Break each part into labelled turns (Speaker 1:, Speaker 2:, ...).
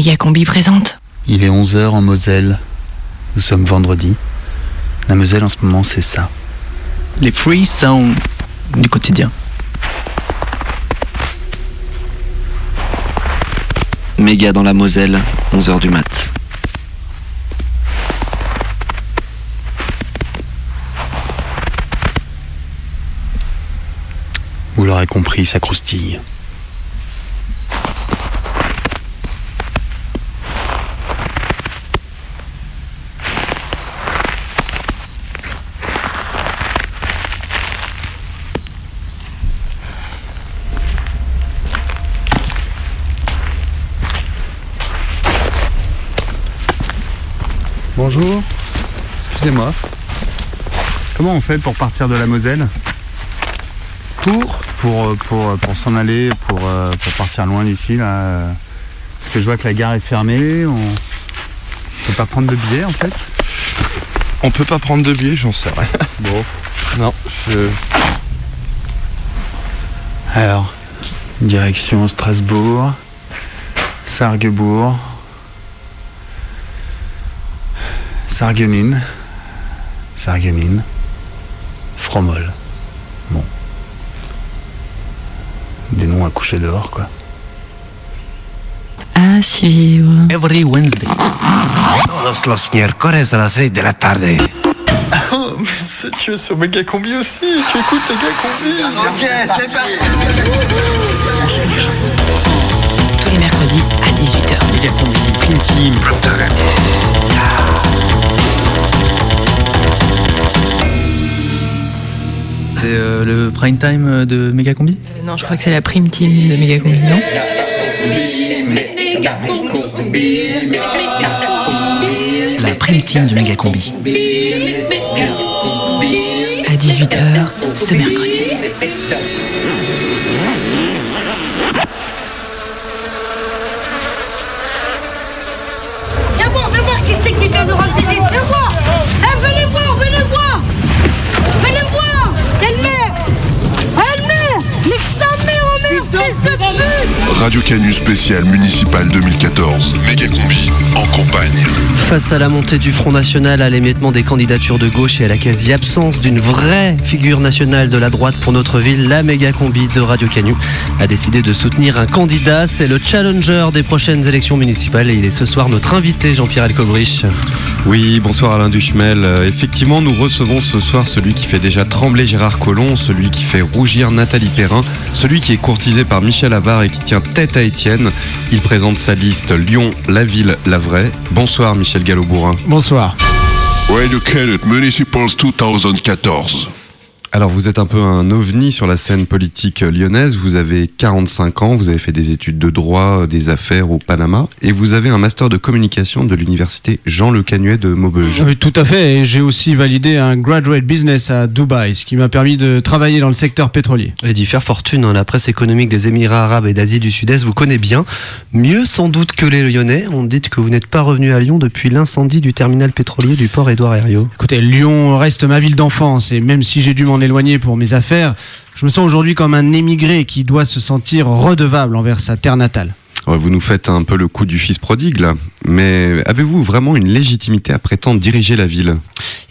Speaker 1: Méga Combi présente.
Speaker 2: Il est 11h en Moselle. Nous sommes vendredi. La Moselle en ce moment, c'est ça.
Speaker 3: Les free sounds du quotidien.
Speaker 4: Méga dans la Moselle, 11h du mat.
Speaker 2: Vous l'aurez compris, ça croustille. Bonjour. Excusez-moi. Comment on fait pour partir de la Moselle Pour Pour, euh, pour, pour s'en aller, pour, euh, pour partir loin d'ici, là. euh, Parce que je vois que la gare est fermée. On peut pas prendre de billets, en fait
Speaker 5: On peut pas prendre de billets, j'en sais rien.
Speaker 2: Bon.
Speaker 5: Non, je...
Speaker 2: Alors, direction Strasbourg, Sarrebourg, Sarreguemines, Sarreguemines, Fromol. Bon. Des noms à coucher dehors, quoi.
Speaker 1: À suivre.
Speaker 3: Every Wednesday.
Speaker 6: Todos los miércoles a las 6 de la tarde.
Speaker 2: Oh, mais c'est tu es sur Méga Combi aussi, tu écoutes Méga Combi
Speaker 6: Ok, c'est parti
Speaker 1: Tous les mercredis à 18h.
Speaker 2: Méga Combi, Prime Team.
Speaker 3: Euh, le prime time euh, de Méga Combi
Speaker 1: Euh, non, je crois que c'est la prime team de Méga Combi, non?
Speaker 3: La prime team de Méga Combi.
Speaker 1: À 18h ce mercredi.
Speaker 7: Viens voir, viens voir qui c'est qui vient nous rendre visite. Viens voir. Eh, venez voir.
Speaker 8: Radio Canu spécial municipal 2014. Méga combi en campagne.
Speaker 4: Face à la montée du Front National, à l'émiettement des candidatures de gauche et à la quasi-absence d'une vraie figure nationale de la droite pour notre ville, la méga combi de Radio Canu a décidé de soutenir un candidat. C'est le challenger des prochaines élections municipales et il est ce soir notre invité, Jean-Pierre Elkobrich.
Speaker 5: Oui, bonsoir Alain Duchemel. Euh, effectivement, nous recevons ce soir celui qui fait déjà trembler Gérard Collomb, celui qui fait rougir Nathalie Perrin, celui qui est courtisé par Michel Avard et qui tient tête à Étienne. Il présente sa liste Lyon, la ville, la vraie. Bonsoir Michel Gallo-Bourrin.
Speaker 9: Bonsoir.
Speaker 8: Canu Municipals 2014.
Speaker 5: Alors vous êtes un peu un ovni sur la scène politique lyonnaise, vous avez 45 ans, vous avez fait des études de droit, des affaires au Panama, et vous avez un master de communication de l'université Jean Le Canuet de Maubeuge.
Speaker 9: Oui, tout à fait. Et j'ai aussi validé un graduate business à Dubaï, ce qui m'a permis de travailler dans le secteur pétrolier.
Speaker 4: Et d'y faire fortune, hein. la presse économique des Émirats arabes et d'Asie du Sud-Est vous connaît bien. Mieux sans doute que les Lyonnais. On dit que vous n'êtes pas revenu à Lyon depuis l'incendie du terminal pétrolier du port Édouard Herriot.
Speaker 9: Écoutez, Lyon reste ma ville d'enfance et même si j'ai dû m'en éloigner pour mes affaires, je me sens aujourd'hui comme un émigré qui doit se sentir redevable envers sa terre natale.
Speaker 5: Ouais, Vous nous faites un peu le coup du fils prodigue là, mais avez-vous vraiment une légitimité à prétendre diriger la ville?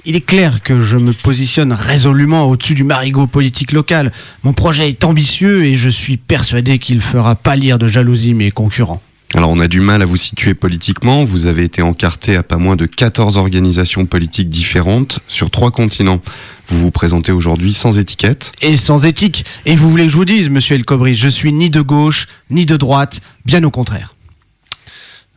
Speaker 9: Il est clair que je me positionne résolument au-dessus du marigot politique local. Mon projet est ambitieux et je suis persuadé qu'il fera pâlir de jalousie mes concurrents.
Speaker 5: Alors on a du mal à vous situer politiquement, vous avez été encarté à pas moins de 14 organisations politiques différentes sur trois continents. Vous vous présentez aujourd'hui sans étiquette.
Speaker 9: Et sans éthique. Et vous voulez que je vous dise, monsieur El Kobri, je suis ni de gauche, ni de droite, bien au contraire.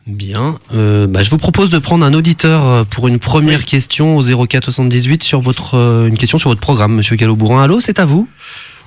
Speaker 4: Bien. Euh, bah, je vous propose de prendre un auditeur euh, pour une première question au 04 78 sur votre euh, une question sur votre programme, Monsieur Gallo-Bourrin. Allô, c'est à vous.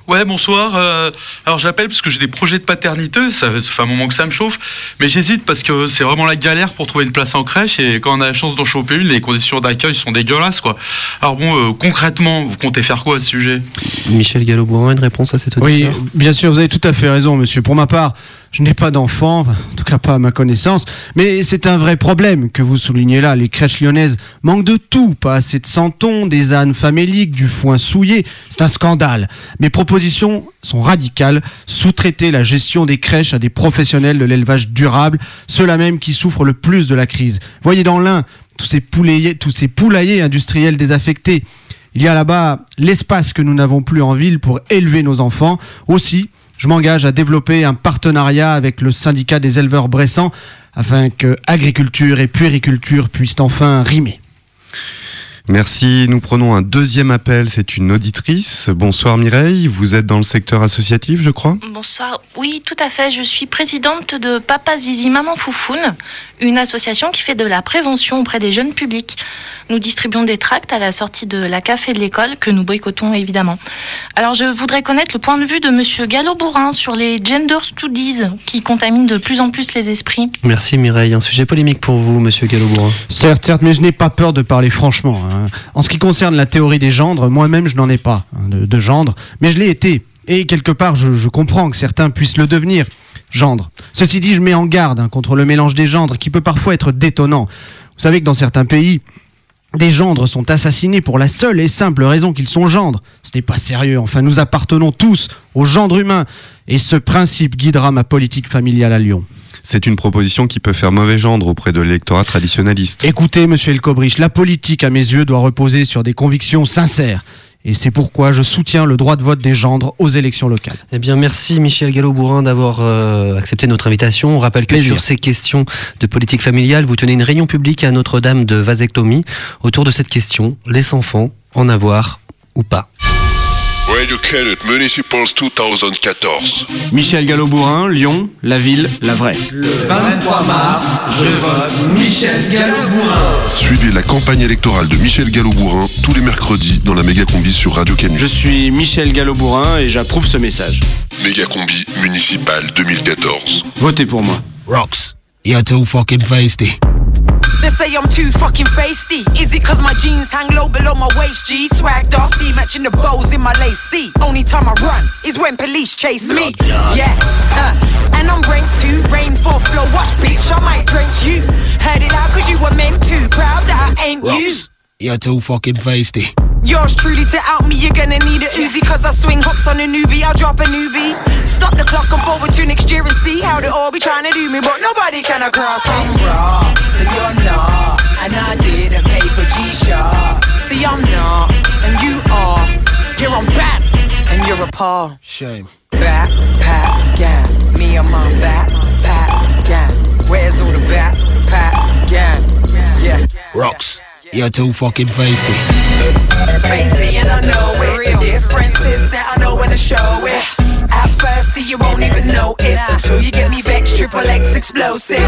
Speaker 10: Ouais, bonsoir. Euh, alors j'appelle parce que j'ai des projets de paternité, ça, ça fait un moment que ça me chauffe, mais j'hésite parce que c'est vraiment la galère pour trouver une place en crèche et quand on a la chance d'en choper une, les conditions d'accueil sont dégueulasses quoi. Alors bon, euh, concrètement, vous comptez faire quoi à ce sujet?
Speaker 4: Michel Gallo-Bourrin, une réponse à cet
Speaker 9: Oui,
Speaker 4: auditeur
Speaker 9: bien sûr, vous avez tout à fait raison, monsieur. Pour ma part, je n'ai pas d'enfant, enfin, en tout cas pas à ma connaissance, mais c'est un vrai problème que vous soulignez là. Les crèches lyonnaises manquent de tout, pas assez de santons, des ânes faméliques, du foin souillé. C'est un scandale. Mes propositions sont radicales. Sous-traiter la gestion des crèches à des professionnels de l'élevage durable, ceux-là même qui souffrent le plus de la crise. Voyez dans l'un tous ces poulaillers, tous ces poulaillers industriels désaffectés. Il y a là-bas l'espace que nous n'avons plus en ville pour élever nos enfants. Aussi, je m'engage à développer un partenariat avec le syndicat des éleveurs bressans afin que agriculture et puériculture puissent enfin rimer.
Speaker 5: Merci. Nous prenons un deuxième appel. C'est une auditrice. Bonsoir Mireille. Vous êtes dans le secteur associatif, je crois
Speaker 11: Bonsoir. Oui, tout à fait. Je suis présidente de Papa Zizi Maman Foufoune, une association qui fait de la prévention auprès des jeunes publics. Nous distribuons des tracts à la sortie de la café de l'école que nous boycottons évidemment. Alors je voudrais connaître le point de vue de monsieur Gallo-Bourrin sur les gender studies qui contaminent de plus en plus les esprits.
Speaker 4: Merci Mireille. Un sujet polémique pour vous, monsieur Gallo-Bourrin.
Speaker 9: Certes, certes, mais je n'ai pas peur de parler franchement. hein. En ce qui concerne la théorie des gendres, moi-même je n'en ai pas hein, de, gendre, mais je l'ai été. Et quelque part, je, je comprends que certains puissent le devenir. Gendre. Ceci dit, je mets en garde hein, contre le mélange des gendres qui peut parfois être détonnant. Vous savez que dans certains pays, des gendres sont assassinés pour la seule et simple raison qu'ils sont gendres. Ce n'est pas sérieux. Enfin, nous appartenons tous au gendre humain. Et ce principe guidera ma politique familiale à Lyon.
Speaker 5: C'est une proposition qui peut faire mauvais gendre auprès de l'électorat traditionnaliste.
Speaker 9: Écoutez, monsieur Elkobrich, la politique, à mes yeux, doit reposer sur des convictions sincères. Et c'est pourquoi je soutiens le droit de vote des gendres aux élections locales.
Speaker 4: Eh bien, merci Michel Gallo-Bourrin d'avoir euh, accepté notre invitation. On rappelle que
Speaker 9: Plaisir.
Speaker 4: sur ces questions de politique familiale, vous tenez une réunion publique à Notre-Dame de vasectomie autour de cette question les enfants en avoir ou pas.
Speaker 8: Radio Canet Municipals 2014.
Speaker 9: Michel Gallo-Bourrin, Lyon, la ville, la vraie.
Speaker 12: Le 23 mars, je vote Michel Gallo-Bourrin.
Speaker 8: Suivez la campagne électorale de Michel Gallo-Bourrin tous les mercredis dans la méga combi sur Radio Canu.
Speaker 9: Je suis Michel Gallo-Bourrin et j'approuve ce message.
Speaker 8: Méga combi municipal 2014.
Speaker 9: Votez pour moi.
Speaker 13: Rocks, you're too fucking feisty.
Speaker 14: They say I'm too fucking feisty. Is it cause my jeans hang low below my waist? G swagged off, T matching the bows in my lace. See, only time I run is when police chase me. Yeah, uh, and I'm ranked two, rainfall flow. Watch, bitch, I might drench you. Heard it out cause you were meant to. Proud that I ain't you.
Speaker 13: Rocks, you're too fucking feisty.
Speaker 14: Yours truly to out me, you're gonna need a Uzi Cause I swing hooks on a newbie, I'll drop a newbie. Stop the clock and forward to next year and see How they all be trying to do me But nobody can cross me.
Speaker 12: I'm rocks and you're not, and I didn't pay for G-Shock.
Speaker 14: See I'm not, and you are. Here I'm back, and you're a paw
Speaker 13: Shame.
Speaker 14: Back, pat, gang Me and my back, pat, gang. Where's all the back, pat, gang? Yeah.
Speaker 13: Rocks, you're too fucking feisty.
Speaker 14: Me and I know it. The difference is that I know when to show it. At first, see, you won't even notice until you get me vexed, triple X explosive.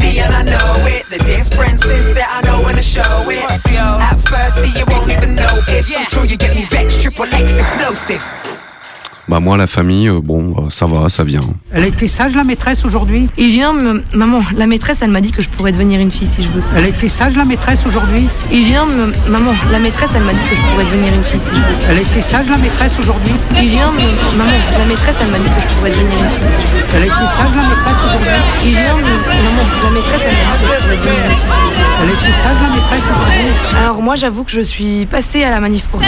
Speaker 14: Me and I know it. The difference is that I know when to show it. At first, see, you won't even notice until you get me vexed, triple X explosive.
Speaker 5: Bah moi la famille, euh, bon bah, ça va, ça vient.
Speaker 15: Elle a été sage la maîtresse aujourd'hui?
Speaker 16: Il vient, me- maman, la maîtresse, elle m'a dit que je pourrais devenir une fille si je veux.
Speaker 15: Elle a été sage la maîtresse aujourd'hui?
Speaker 16: Il vient, me- maman, la maîtresse, elle m'a dit que je pourrais devenir une fille si je veux.
Speaker 15: Elle a été sage la maîtresse aujourd'hui?
Speaker 16: Il vient, me- maman, la maîtresse, elle m'a dit que je pourrais devenir une fille si je veux.
Speaker 15: Elle a été sage la maîtresse aujourd'hui?
Speaker 16: Il vient, me- maman, la maîtresse, elle m'a dit que je pourrais devenir une fille si je veux.
Speaker 15: Elle a été sage la maîtresse aujourd'hui?
Speaker 16: Alors moi, j'avoue que je suis passée à la manif pour tous.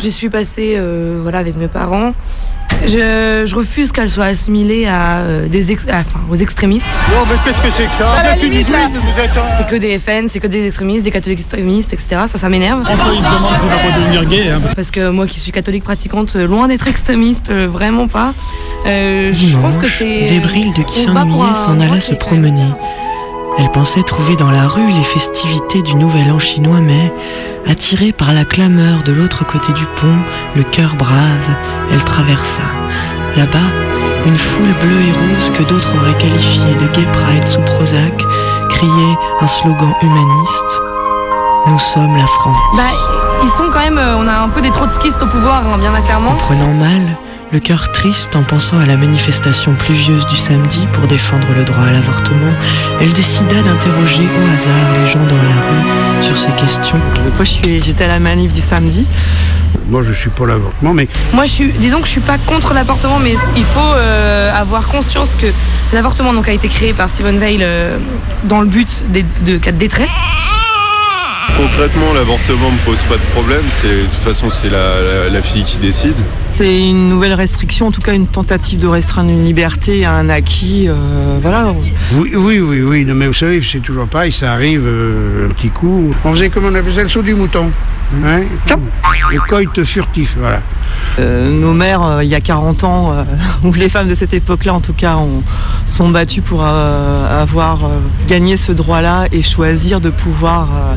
Speaker 16: J'y suis passée, euh, voilà, avec mes parents. Je, je refuse qu'elle soit assimilée à, euh, des ex- à- enfin, aux extrémistes.
Speaker 17: Oh, mais qu'est-ce que c'est que ça
Speaker 14: À la
Speaker 17: Vous êtes une
Speaker 14: limite, là.
Speaker 17: idouine, vous êtes un...
Speaker 16: C'est que des FN, c'est que des extrémistes, des catholiques extrémistes, etc. Ça, ça m'énerve.
Speaker 17: Enfin, ils se demandent va pas devenir gay, hein.
Speaker 16: Parce que moi qui suis catholique pratiquante, euh, loin d'être extrémiste, euh, vraiment pas. Euh, je pense que c'est.
Speaker 18: Zébrilde
Speaker 16: on
Speaker 18: qui s'ennuyait s'en
Speaker 16: droit
Speaker 18: alla
Speaker 16: qui
Speaker 18: se promener. Elle pensait trouver dans la rue les festivités du Nouvel An chinois, mais, attirée par la clameur de l'autre côté du pont, le cœur brave, elle traversa. Là-bas, une foule bleue et rose que d'autres auraient qualifiée de gay pride sous Prozac criait un slogan humaniste. Nous sommes la France.
Speaker 16: Bah, ils sont quand même. euh, on a un peu des trotskistes au pouvoir, hein, bien clairement.
Speaker 18: Prenant mal, le cœur triste en pensant à la manifestation pluvieuse du samedi pour défendre le droit à l'avortement, elle décida d'interroger au hasard les gens dans la rue sur ces questions.
Speaker 19: Moi, je suis, j'étais à la manif du samedi.
Speaker 17: Moi, je suis pour l'avortement, mais
Speaker 16: Moi, je suis, disons que je suis pas contre l'avortement, mais il faut euh, avoir conscience que l'avortement donc a été créé par Simone Veil euh, dans le but des- de cas de détresse.
Speaker 20: Concrètement, l'avortement me pose pas de problème. C'est de toute façon, c'est la, la- la fille qui décide.
Speaker 19: C'est une nouvelle restriction, en tout cas une tentative de restreindre une liberté à un acquis. euh, voilà.
Speaker 17: Oui, oui, oui, oui. Non, mais vous savez, c'est toujours pareil, ça arrive euh, un petit coup. On faisait comment on appelait ça le saut du mouton. Hein le coït furtif, voilà.
Speaker 19: Euh, nos mères, euh, il y a 40 ans, euh, ou les femmes de cette époque-là en tout cas, ont, sont battues pour euh, avoir euh, gagné ce droit-là et choisir de pouvoir euh,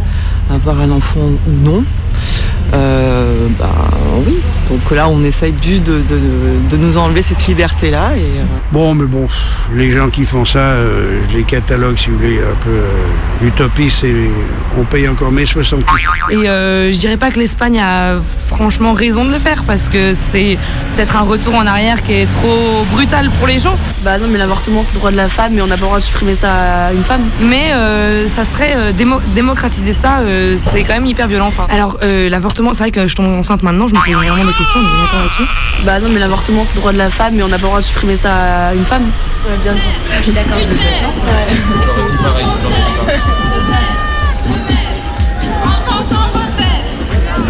Speaker 19: avoir un enfant ou non. Euh, bah oui, donc là on essaye juste de, de- de- de nous enlever cette liberté-là. Et, euh,
Speaker 17: Bon, mais bon, les gens qui font ça, euh, je les catalogue, si vous voulez, un peu euh, utopistes et on paye encore mes 60
Speaker 16: Et euh, je dirais pas que l'Espagne a franchement raison de le faire parce que c'est peut-être un retour en arrière qui est trop brutal pour les gens.
Speaker 21: Bah non, mais l'avortement c'est le droit de la femme, mais on n'a pas le droit de supprimer ça à une femme.
Speaker 16: Mais euh, ça serait euh, démo- démocratiser ça, euh, c'est quand même hyper violent. Enfin, alors euh, l'avortement, c'est vrai que je tombe enceinte maintenant, je me pose vraiment des questions, là-dessus.
Speaker 21: Bah non, mais l'avortement c'est le droit de la femme, mais on n'a pas le droit de supprimer ça à une femme. Ouais, bien dit. Je suis d'accord.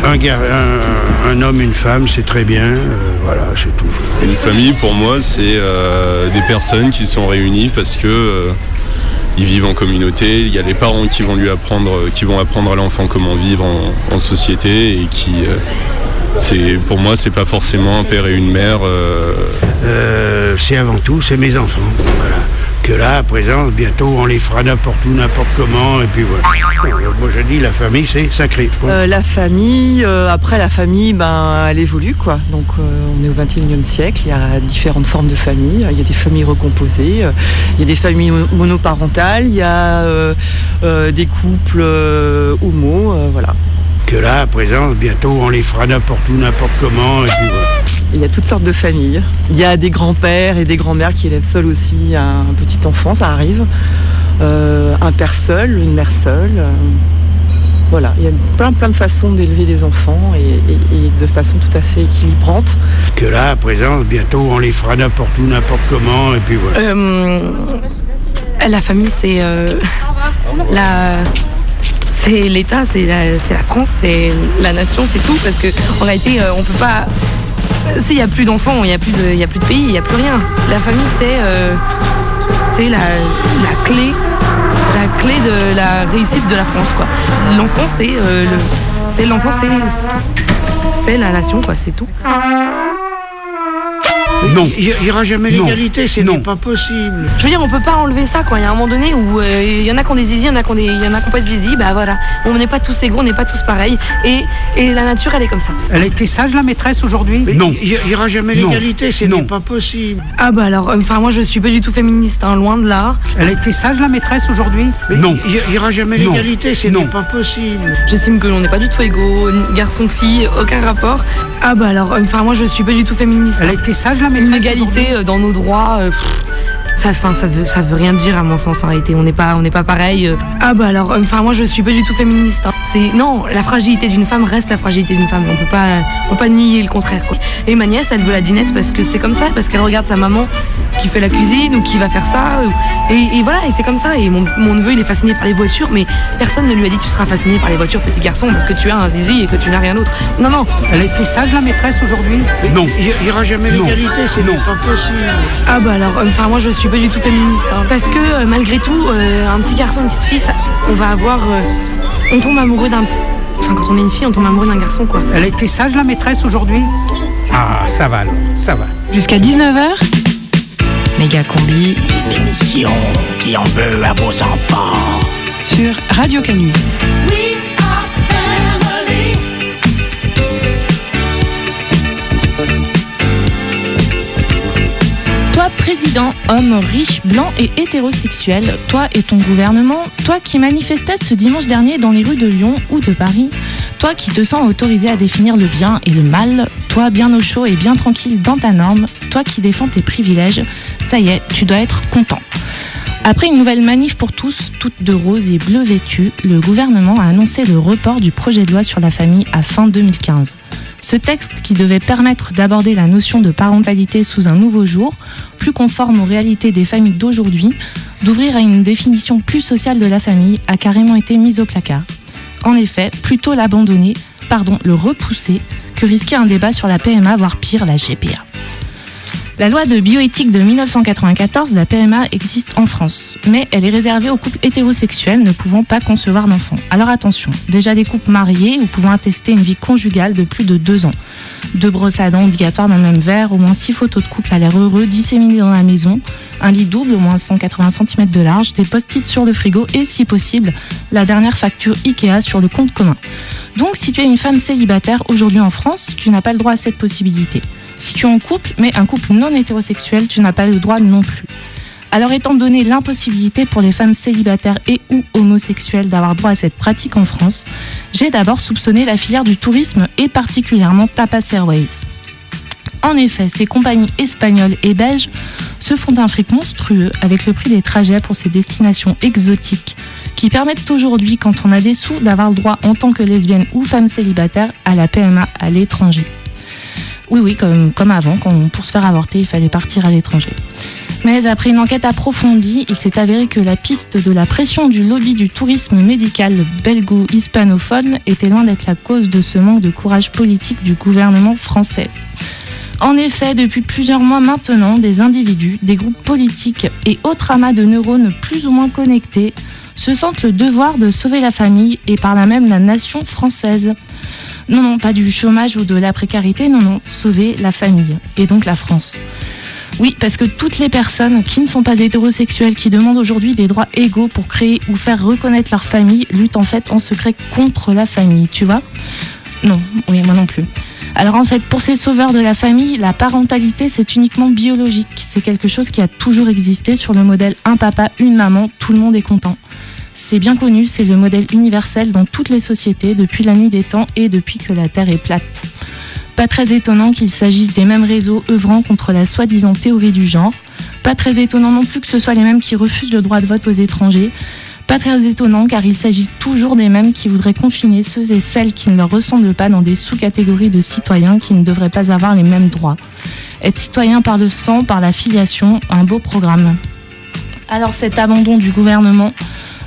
Speaker 17: Un, gar- un, un homme, une femme, c'est très bien, euh, voilà, c'est tout.
Speaker 20: C'est une famille pour moi, c'est euh, des personnes qui sont réunies parce que euh, ils vivent en communauté. Il y a les parents qui vont lui apprendre, euh, qui vont apprendre à l'enfant comment vivre en, société et qui, euh, pour moi, c'est pas forcément un père et une mère. euh,
Speaker 17: c'est avant tout, c'est mes enfants. Que là, à présent, bientôt, on les fera n'importe où, n'importe comment, et puis voilà. Euh, Moi, je dis, la famille, c'est sacré.
Speaker 19: Euh, la famille, euh, après la famille, ben, elle évolue quoi. Donc on est au 21e siècle, il y a différentes formes de familles. Il y a des familles recomposées, il y a des familles mo- monoparentales, il y a des couples homo, voilà.
Speaker 17: Que là, à présent, bientôt, on les fera n'importe où, n'importe comment, et puis voilà.
Speaker 19: Il y a toutes sortes de familles. Il y a des grands-pères et des grands-mères qui élèvent seuls aussi un petit enfant, ça arrive. Euh, un père seul, une mère seule. euh, voilà, il y a plein plein de façons d'élever des enfants et, et- et de façon tout à fait équilibrante.
Speaker 17: Que là, à présent, bientôt, on les fera n'importe où, n'importe comment, et puis voilà.
Speaker 16: Euh, la famille, c'est euh, la. C'est l'État, c'est la, France, c'est la nation, c'est tout. Parce que en réalité, euh, on peut pas. S'il n'y a plus d'enfants, il n'y a, plus de- a plus de pays, il n'y a plus rien. La famille, c'est euh, c'est la, la clé, la clé de la réussite de la France. quoi. L'enfant, c'est euh, le, c'est l'enfant, c'est c'est la nation, quoi. C'est tout.
Speaker 17: Non. Il n'y aura jamais l'égalité, c'est non. pas possible.
Speaker 16: Je veux dire, on peut pas enlever ça, quoi. Il y a un moment donné où euh, il y en a qui ont des zizi, il y en a qui ont des, il y en a qui ont pas de zizi, bah voilà. On n'est pas tous égaux, on n'est pas tous pareils. Et, et la nature, elle est comme ça.
Speaker 15: Elle a été sage, la maîtresse, aujourd'hui
Speaker 17: Non. Il n'y aura jamais
Speaker 15: Non.
Speaker 17: l'égalité, c'est non. pas possible.
Speaker 16: Ah bah alors, euh, enfin moi je suis pas du tout féministe, hein, loin de là.
Speaker 15: Elle a été sage, la maîtresse, aujourd'hui
Speaker 17: Non. Il n'y aura jamais
Speaker 15: Non.
Speaker 17: l'égalité, c'est non. pas possible.
Speaker 16: J'estime que l'on n'est pas du tout égaux, garçon-fille, aucun rapport. Ah bah alors, euh, enfin moi je suis pas du tout féministe.
Speaker 15: Elle a été sage, la maîtresse,
Speaker 16: Une égalité euh, dans nos droits. euh, pff, ça, enfin, ça veut, ça veut rien dire à mon sens en réalité. On n'est pas, on n'est pas pareil. euh. Ah bah alors, euh, enfin moi je suis pas du tout féministe. hein. C'est non, la fragilité d'une femme reste la fragilité d'une femme. On peut pas, on peut pas nier le contraire. Quoi. Et ma nièce, elle veut la dinette parce que c'est comme ça, parce qu'elle regarde sa maman qui fait la cuisine ou qui va faire ça. ou- Et, et voilà, et c'est comme ça. Et mon, mon neveu, il est fasciné par les voitures, mais personne ne lui a dit tu seras fasciné par les voitures, petit garçon, parce que tu as un zizi et que tu n'as rien d'autre. Non, non.
Speaker 15: Elle a été sage, la maîtresse, aujourd'hui?
Speaker 17: Non. Il n'y aura jamais
Speaker 15: Non.
Speaker 17: l'égalité, c'est non. pas possible.
Speaker 16: Ah bah alors, enfin moi je suis pas du tout féministe, hein. parce que euh, malgré tout, euh, un petit garçon, une petite fille, ça, on va avoir, euh, on tombe amoureux d'un, enfin quand on est une fille, on tombe amoureux d'un garçon quoi.
Speaker 15: Elle a été sage, la maîtresse, aujourd'hui? Ah, ça va alors, ça va.
Speaker 18: Jusqu'à 19h, méga combi
Speaker 13: L'émission qui en veut à vos enfants.
Speaker 18: sur Radio Canu.
Speaker 11: Toi, président, homme riche, blanc et hétérosexuel, toi et ton gouvernement, toi qui manifestais ce dimanche dernier dans les rues de Lyon ou de Paris, toi qui te sens autorisé à définir le bien et le mal, toi bien au chaud et bien tranquille dans ta norme, toi qui défends tes privilèges, ça y est, tu dois être content. Après une nouvelle manif pour tous, toutes de rose et bleu vêtues, le gouvernement a annoncé le report du projet de loi sur la famille à fin 2015. Ce texte qui devait permettre d'aborder la notion de parentalité sous un nouveau jour, plus conforme aux réalités des familles d'aujourd'hui, d'ouvrir à une définition plus sociale de la famille, a carrément été mis au placard. En effet, plutôt l'abandonner, pardon, le repousser, que risquer un débat sur la PMA, voire pire, la GPA. La loi de bioéthique de 1994, la PMA, existe en France, mais elle est réservée aux couples hétérosexuels ne pouvant pas concevoir d'enfants. Alors attention, déjà des couples mariés ou pouvant attester une vie conjugale de plus de deux ans. Deux brosses à dents obligatoires dans le même verre, au moins six photos de couple à l'air heureux disséminées dans la maison, un lit double au moins 180 cm de large, des post-it sur le frigo et, si possible, la dernière facture IKEA sur le compte commun. Donc, si tu es une femme célibataire aujourd'hui en France, tu n'as pas le droit à cette possibilité. Si tu es en couple, mais un couple non hétérosexuel, tu n'as pas le droit non plus. Alors étant donné l'impossibilité pour les femmes célibataires et ou homosexuelles d'avoir droit à cette pratique en France, j'ai d'abord soupçonné la filière du tourisme et particulièrement Tapas Airways. En effet, ces compagnies espagnoles et belges se font un fric monstrueux avec le prix des trajets pour ces destinations exotiques qui permettent aujourd'hui, quand on a des sous, d'avoir le droit en tant que lesbienne ou femme célibataire à la PMA à l'étranger. Oui, oui, comme, avant, quand, pour se faire avorter, il fallait partir à l'étranger. Mais après une enquête approfondie, il s'est avéré que la piste de la pression du lobby du tourisme médical belgo-hispanophone était loin d'être la cause de ce manque de courage politique du gouvernement français. En effet, depuis plusieurs mois maintenant, des individus, des groupes politiques et autres amas de neurones plus ou moins connectés se sentent le devoir de sauver la famille et par là même la nation française. Non, non, pas du chômage ou de la précarité, non, non, sauver la famille et donc la France. Oui, parce que toutes les personnes qui ne sont pas hétérosexuelles, qui demandent aujourd'hui des droits égaux pour créer ou faire reconnaître leur famille, luttent en fait en secret contre la famille, tu vois? Non, oui, moi non plus. Alors en fait, pour ces sauveurs de la famille, la parentalité, c'est uniquement biologique. C'est quelque chose qui a toujours existé sur le modèle un papa, une maman, tout le monde est content. C'est bien connu, c'est le modèle universel dans toutes les sociétés depuis la nuit des temps et depuis que la Terre est plate. Pas très étonnant qu'il s'agisse des mêmes réseaux œuvrant contre la soi-disant théorie du genre. Pas très étonnant non plus que ce soit les mêmes qui refusent le droit de vote aux étrangers. Pas très étonnant car il s'agit toujours des mêmes qui voudraient confiner ceux et celles qui ne leur ressemblent pas dans des sous-catégories de citoyens qui ne devraient pas avoir les mêmes droits. Être citoyen par le sang, par la filiation, un beau programme. Alors cet abandon du gouvernement,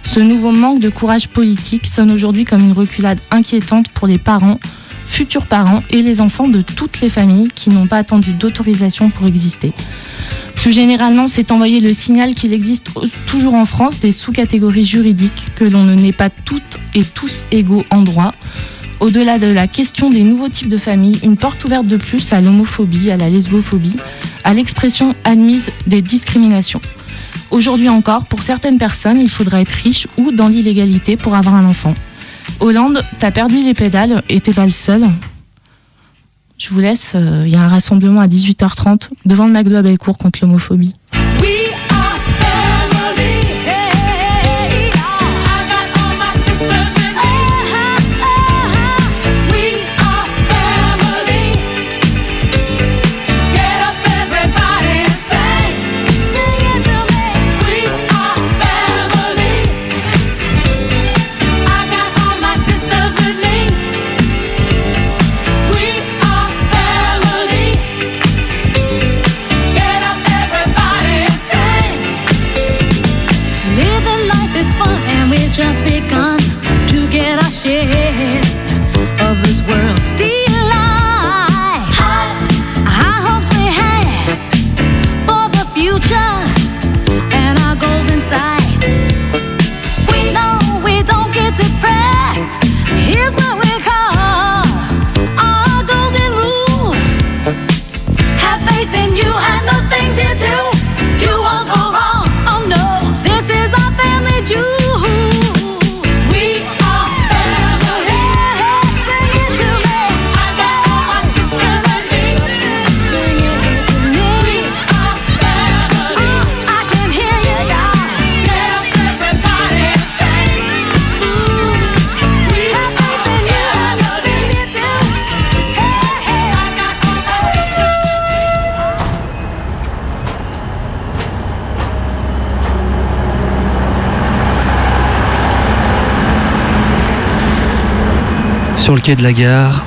Speaker 11: ce nouveau manque de courage politique sonne aujourd'hui comme une reculade inquiétante pour les parents, futurs parents et les enfants de toutes les familles qui n'ont pas attendu d'autorisation pour exister. Plus généralement, c'est envoyer le signal qu'il existe toujours en France des sous-catégories juridiques, que l'on ne n'est pas toutes et tous égaux en droit. Au-delà de la question des nouveaux types de familles, une porte ouverte de plus à l'homophobie, à la lesbophobie, à l'expression admise des discriminations. Aujourd'hui encore, pour certaines personnes, il faudra être riche ou dans l'illégalité pour avoir un enfant. Hollande, t'as perdu les pédales et t'es pas le seul. Je vous laisse, euh, il y a un rassemblement à 18h30 devant le McDo à Bellecour contre l'homophobie.
Speaker 22: Living
Speaker 4: quai de la gare,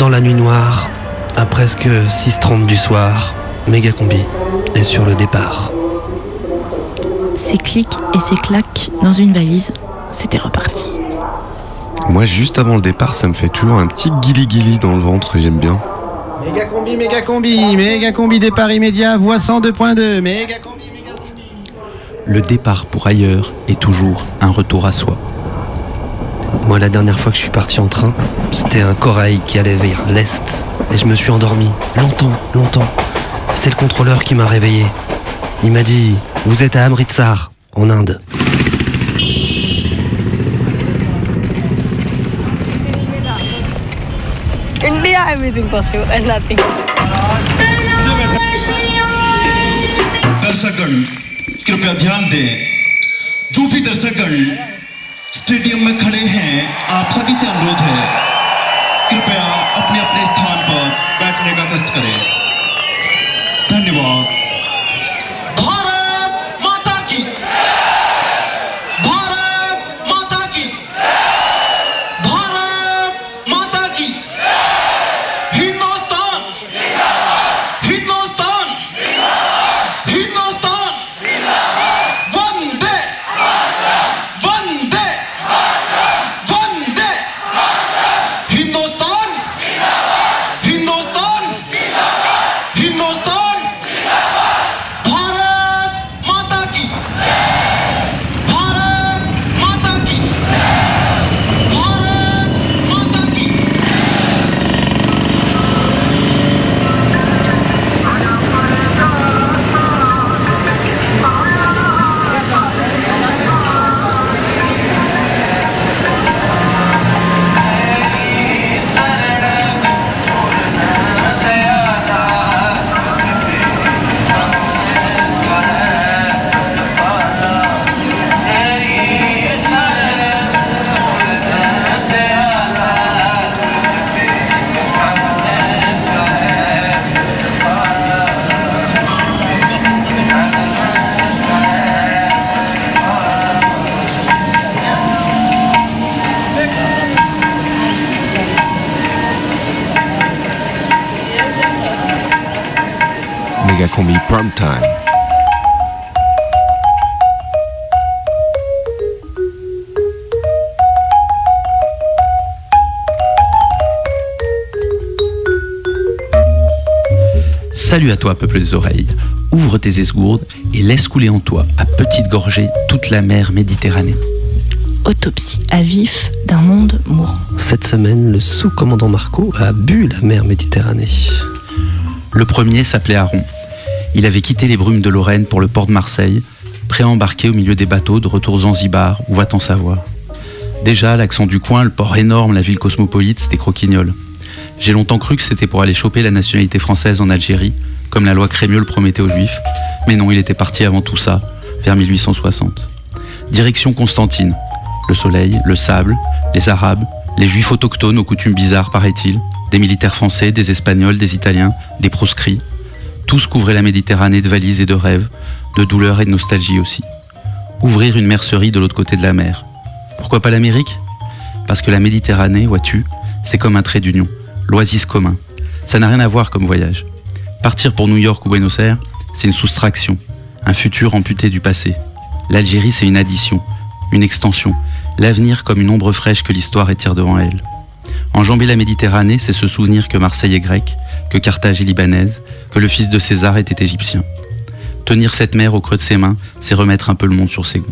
Speaker 4: dans la nuit noire, à presque 6h30 du soir, méga combi est sur le départ.
Speaker 11: Ces clics et ces claques dans une valise, c'était reparti.
Speaker 5: Moi, juste avant le départ, ça me fait toujours un petit guili-guili dans le ventre, j'aime bien.
Speaker 23: Méga combi, méga combi, méga combi départ immédiat, voie 102.2, méga combi.
Speaker 4: Le départ pour ailleurs est toujours un retour à soi. Moi, la dernière fois que je suis parti en train, c'était un corail qui allait vers l'est. Et je me suis endormi. Longtemps, longtemps. C'est le contrôleur qui m'a réveillé. Il m'a dit Vous êtes à Amritsar, en Inde.
Speaker 24: India, everything possible
Speaker 25: stadium में खड़े हैं। आप सभी से अनुरोध है, कृपया अपने अपने स्थान पर बैठने का कष्ट करें। धन्यवाद।
Speaker 5: Méga combi prime time.
Speaker 26: Salut à toi, peuple des oreilles. Ouvre tes esgourdes et laisse couler en toi, à petite gorgée, toute la mer Méditerranée.
Speaker 11: Autopsie à vif d'un monde mourant.
Speaker 4: Cette semaine, le sous-commandant Marco a bu la mer Méditerranée.
Speaker 26: Le premier s'appelait Aaron. Il avait quitté les brumes de Lorraine pour le port de Marseille, embarquer au milieu des bateaux de retour Zanzibar ou va-t'en savoir? Déjà, l'accent du coin, le port énorme, la ville cosmopolite, c'était croquignol. J'ai longtemps cru que c'était pour aller choper la nationalité française en Algérie, comme la loi Crémieux promettait aux Juifs, mais non, il était parti avant tout ça, vers 1860. Direction Constantine. Le soleil, le sable, les Arabes, les Juifs autochtones aux coutumes bizarres, paraît-il, des militaires français, des Espagnols, des Italiens, des proscrits. Tous couvraient la Méditerranée de valises et de rêves, de douleurs et de nostalgie aussi. Ouvrir une mercerie de l'autre côté de la mer. Pourquoi pas l'Amérique? Parce que la Méditerranée, vois-tu, c'est comme un trait d'union, l'oasis commun. Ça n'a rien à voir comme voyage. Partir pour New York ou Buenos Aires, c'est une soustraction, un futur amputé du passé. L'Algérie, c'est une addition, une extension, l'avenir comme une ombre fraîche que l'histoire étire devant elle. Enjamber la Méditerranée, c'est se souvenir que Marseille est grecque, que Carthage est libanaise, que le fils de César était égyptien. Tenir cette mer au creux de ses mains, c'est remettre un peu le monde sur ses gonds.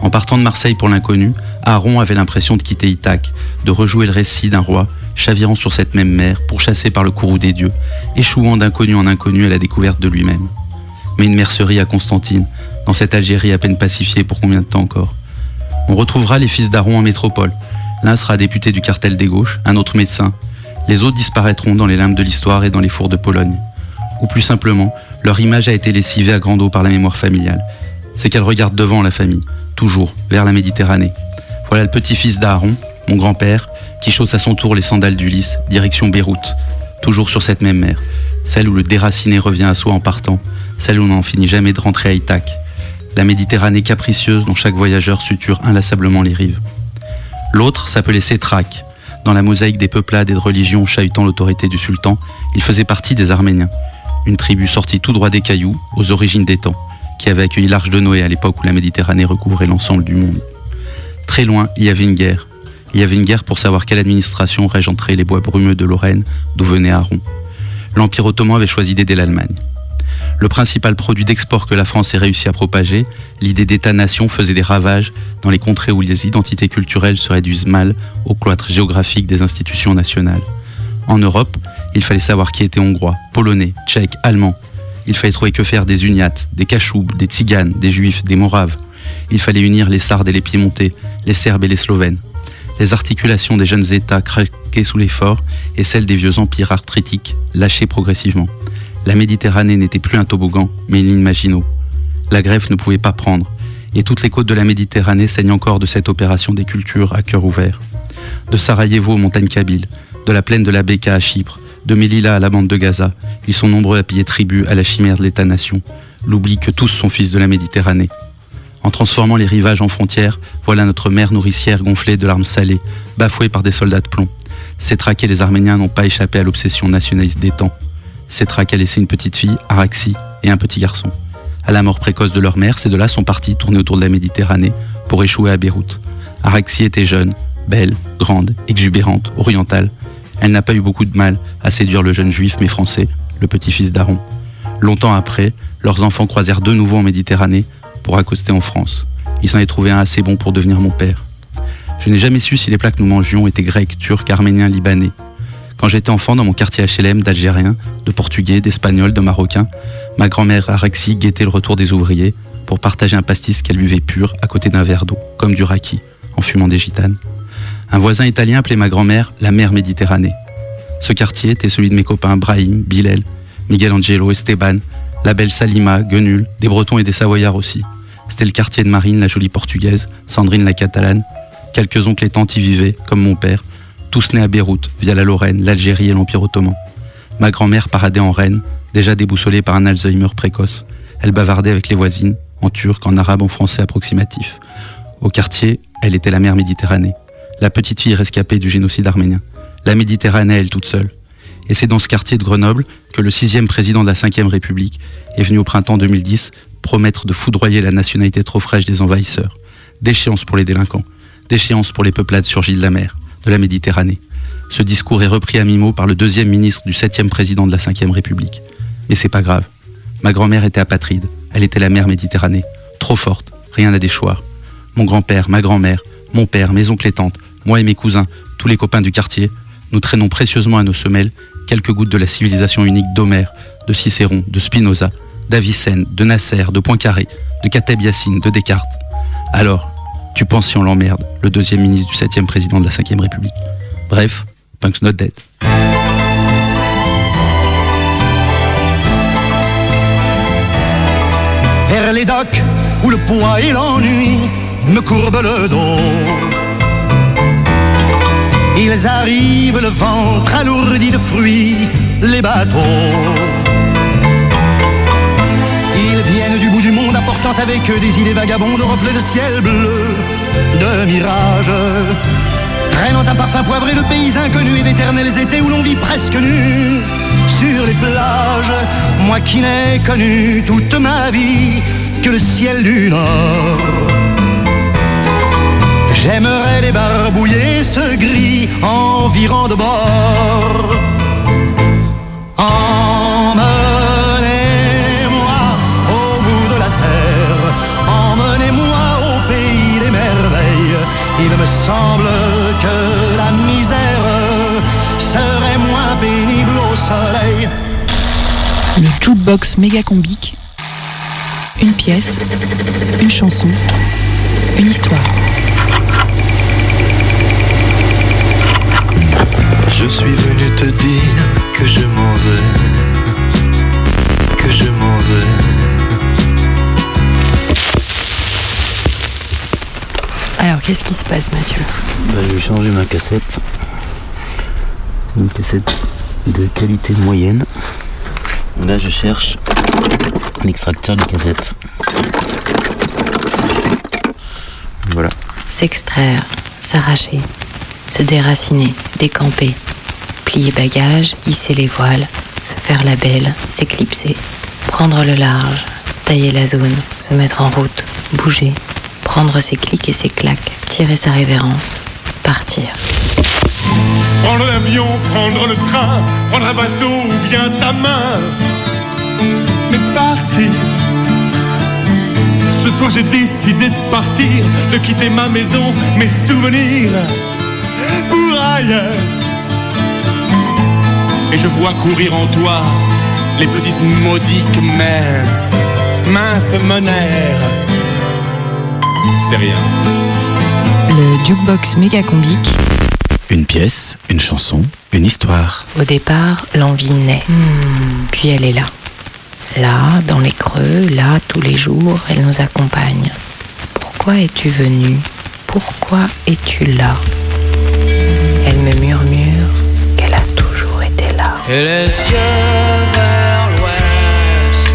Speaker 26: En partant de Marseille pour l'inconnu, Aaron avait l'impression de quitter Ithaque, de rejouer le récit d'un roi chavirant sur cette même mer, pourchassé par le courroux des dieux, échouant d'inconnu en inconnu à la découverte de lui-même. Mais une mercerie à Constantine, dans cette Algérie à peine pacifiée pour combien de temps encore? On retrouvera les fils d'Aaron en métropole. L'un sera député du cartel des gauches, un autre médecin. Les autres disparaîtront dans les limbes de l'histoire et dans les fours de Pologne. Ou plus simplement, leur image a été lessivée à grande eau par la mémoire familiale. C'est qu'elle regarde devant la famille, toujours, vers la Méditerranée. Voilà le petit-fils d'Aaron, mon grand-père, qui chausse à son tour les sandales d'Ulysse, direction Beyrouth, toujours sur cette même mer, celle où le déraciné revient à soi en partant, celle où on n'en finit jamais de rentrer à Ithaque, la Méditerranée capricieuse dont chaque voyageur suture inlassablement les rives. L'autre s'appelait Sétrac. Dans la mosaïque des peuplades et de religions chahutant l'autorité du sultan, il faisait partie des Arméniens, une tribu sortie tout droit des cailloux, aux origines des temps, qui avait accueilli l'Arche de Noé à l'époque où la Méditerranée recouvrait l'ensemble du monde. Très loin, il y avait une guerre, Il y avait une guerre pour savoir quelle administration régenterait les bois brumeux de Lorraine, d'où venait Aron. L'Empire ottoman avait choisi d'aider l'Allemagne. Le principal produit d'export que la France ait réussi à propager, l'idée d'État-nation faisait des ravages dans les contrées où les identités culturelles se réduisent mal au cloître géographique des institutions nationales. En Europe, il fallait savoir qui était hongrois, polonais, tchèque, allemand. Il fallait trouver que faire des uniates, des cachoubes, des tziganes, des juifs, des moraves. Il fallait unir les sardes et les piémontais, les serbes et les slovènes. Les articulations des jeunes États craquaient sous l'effort et celles des vieux empires arthritiques lâchaient progressivement. La Méditerranée n'était plus un toboggan, mais une ligne Maginot. La greffe ne pouvait pas prendre, et toutes les côtes de la Méditerranée saignent encore de cette opération des cultures à cœur ouvert. De Sarajevo aux montagnes Kabyles, de la plaine de la Beka à Chypre, de Melilla à la bande de Gaza, ils sont nombreux à payer tribut à la chimère de l'État-nation, l'oubli que tous sont fils de la Méditerranée. En transformant les rivages en frontières, voilà notre mer nourricière gonflée de larmes salées, bafouée par des soldats de plomb. Ces traqués, les Arméniens n'ont pas échappé à l'obsession nationaliste des temps. Cetrac a laissé une petite fille, Araxie, et un petit garçon. À la mort précoce de leur mère, ces deux-là sont partis tourner autour de la Méditerranée pour échouer à Beyrouth. Araxie était jeune, belle, grande, exubérante, orientale. Elle n'a pas eu beaucoup de mal à séduire le jeune juif mais français, le petit-fils d'Aaron. Longtemps après, leurs enfants croisèrent de nouveau en Méditerranée pour accoster en France. Ils s'en est trouvé un assez bon pour devenir mon père. Je n'ai jamais su si les plats que nous mangions étaient grecs, turcs, arméniens, libanais. Quand j'étais enfant dans mon quartier HLM d'Algériens, de Portugais, d'Espagnols, de Marocains, ma grand-mère Araxi guettait le retour des ouvriers pour partager un pastis qu'elle buvait pur à côté d'un verre d'eau, comme du raki, en fumant des gitanes. Un voisin italien appelait ma grand-mère la mère Méditerranée. Ce quartier était celui de mes copains Brahim, Bilal, Miguel Angelo, Esteban, la belle Salima, Guenul, des Bretons et des Savoyards aussi. C'était le quartier de Marine, la jolie portugaise, Sandrine la catalane. Quelques oncles et tantes y vivaient, comme mon père, tous nés à Beyrouth, via la Lorraine, l'Algérie et l'Empire ottoman. Ma grand-mère paradait en reine, déjà déboussolée par un Alzheimer précoce. Elle bavardait avec les voisines, en turc, en arabe, en français approximatif. Au quartier, elle était la mère Méditerranée, la petite fille rescapée du génocide arménien. La Méditerranée, elle toute seule. Et c'est dans ce quartier de Grenoble que le sixième président de la Ve République est venu au printemps 2010 promettre de foudroyer la nationalité trop fraîche des envahisseurs. Déchéance pour les délinquants, déchéance pour les peuplades surgies de la mer, de la Méditerranée. Ce discours est repris à mi-mot par le deuxième ministre du septième président de la Ve République. Mais c'est pas grave. Ma grand-mère était apatride. Elle était la mère Méditerranée. Trop forte. Rien à déchoir. Mon grand-père, ma grand-mère, mon père, mes oncles et tantes, moi et mes cousins, tous les copains du quartier, nous traînons précieusement à nos semelles quelques gouttes de la civilisation unique d'Homère, de Cicéron, de Spinoza, d'Avicenne, de Nasser, de Poincaré, de Kateb de Descartes. Alors, tu penses si on l'emmerde, le deuxième ministre du septième président de la Ve République? Bref, Punk's not dead.
Speaker 6: Vers les docks où le poids et l'ennui me courbent le dos. Ils arrivent le ventre alourdi de fruits, les bateaux. Ils viennent du bout du monde apportant avec eux des idées vagabondes au reflet de ciel bleu, de mirage. Traînant un parfum poivré de pays inconnus et d'éternels étés où l'on vit presque nu sur les plages. Moi qui n'ai connu toute ma vie que le ciel du Nord. J'aimerais débarbouiller ce gris environ de bord. Emmenez-moi au bout de la terre, emmenez-moi au pays des merveilles. Il me semble que la misère serait moins pénible au soleil.
Speaker 27: Le jukebox méga combique. Une pièce, une chanson, une histoire.
Speaker 28: Je suis venu te dire que je m'en vais, que je m'en vais.
Speaker 16: Alors, qu'est-ce qui se passe, Mathieu?
Speaker 29: Bah, je vais changer ma cassette. C'est une cassette de qualité moyenne. Là, je cherche l'extracteur de cassette. Voilà.
Speaker 1: S'extraire, s'arracher, se déraciner, décamper, plier bagages, hisser les voiles, se faire la belle, s'éclipser, prendre le large, tailler la zone, se mettre en route, bouger, prendre ses clics et ses claques, tirer sa révérence, partir.
Speaker 30: Prendre l'avion, prendre le train, prendre un bateau ou bien ta main. Mais partir. Ce soir j'ai décidé de partir, de quitter ma maison, mes souvenirs pour ailleurs. Et je vois courir en toi les petites maudiques minces, minces monnaires. C'est rien.
Speaker 31: Le jukebox méga combique.
Speaker 32: Une pièce, une chanson, une histoire.
Speaker 1: Au départ, l'envie naît. Puis elle est là. Là, dans les creux, là, tous les jours, elle nous accompagne. Pourquoi es-tu venu Pourquoi es-tu là? Elle me murmure
Speaker 22: Et les yeux vers l'ouest,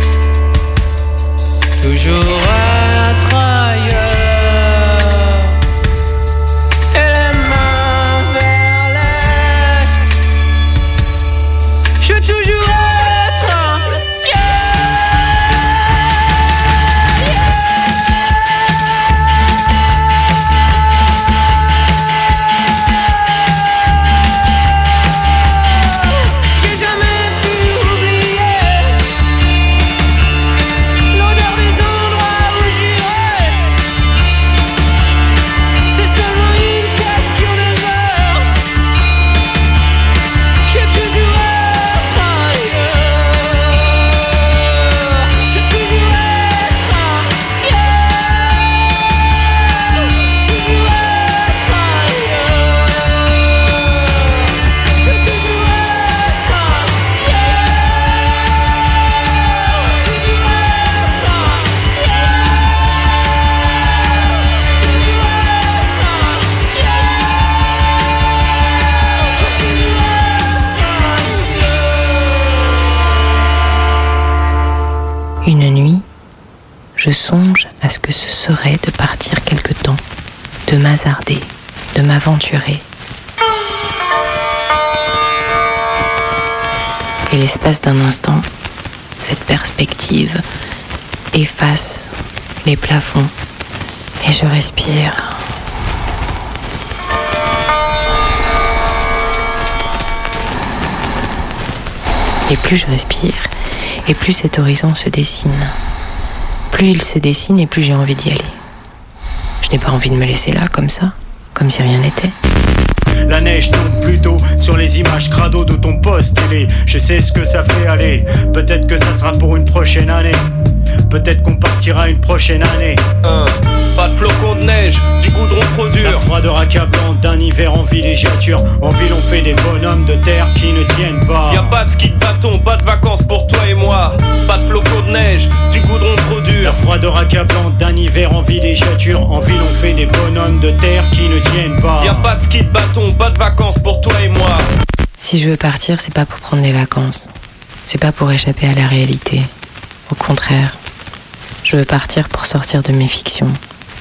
Speaker 22: toujours je
Speaker 1: songe à ce que ce serait de partir quelque temps, de m'hasarder, de m'aventurer. Et l'espace d'un instant, cette perspective efface les plafonds et je respire. Et plus je respire, et plus cet horizon se dessine. Plus il se dessine et plus j'ai envie d'y aller. Je n'ai pas envie de me laisser là comme ça, comme si rien n'était.
Speaker 33: La neige tombe plutôt sur les images crado de ton poste télé. Je sais ce que ça fait aller. Peut-être que ça sera pour une prochaine année. Peut-être qu'on partira une prochaine année.
Speaker 34: Pas de flocons de neige, du goudron trop dur.
Speaker 33: La froideur accablante d'un hiver en villégiature. En ville, on fait des bonhommes de terre qui ne tiennent pas.
Speaker 34: Y a pas de ski de bâton, pas de vacances pour toi et moi. Pas de flocons de neige, du goudron trop dur.
Speaker 33: La froideur accablante d'un hiver en villégiature. En ville, on fait des bonhommes de terre qui ne tiennent pas.
Speaker 34: Y a pas de ski de bâton, pas de vacances pour toi et moi.
Speaker 1: Si je veux partir, c'est pas pour prendre des vacances. C'est pas pour échapper à la réalité. Au contraire, je veux partir pour sortir de mes fictions,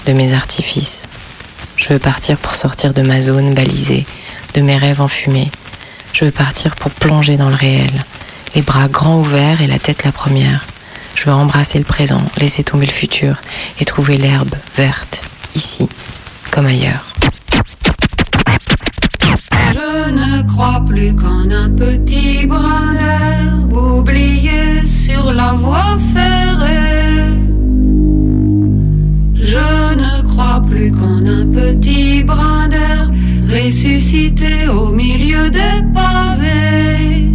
Speaker 1: de mes artifices. Je veux partir pour sortir de ma zone balisée, de mes rêves enfumés. Je veux partir pour plonger dans le réel, les bras grands ouverts et la tête la première. Je veux embrasser le présent, laisser tomber le futur et trouver l'herbe verte, ici comme ailleurs.
Speaker 35: Je ne crois plus qu'en un petit brin d'herbe oublié sur la voie ferrée. Un petit brin d'herbe ressuscité au milieu des pavés.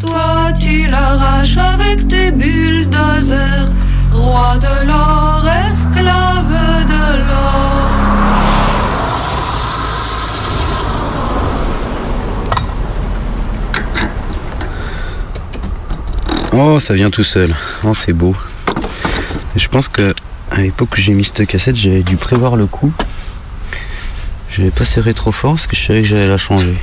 Speaker 35: Toi, tu l'arraches avec tes bulldozers, roi de l'or, esclave de l'or.
Speaker 29: Oh, ça vient tout seul. Oh, c'est beau. Je pense que à l'époque où j'ai mis cette cassette, j'avais dû prévoir le coup. J'avais pas serré trop fort parce que je savais que j'allais la changer.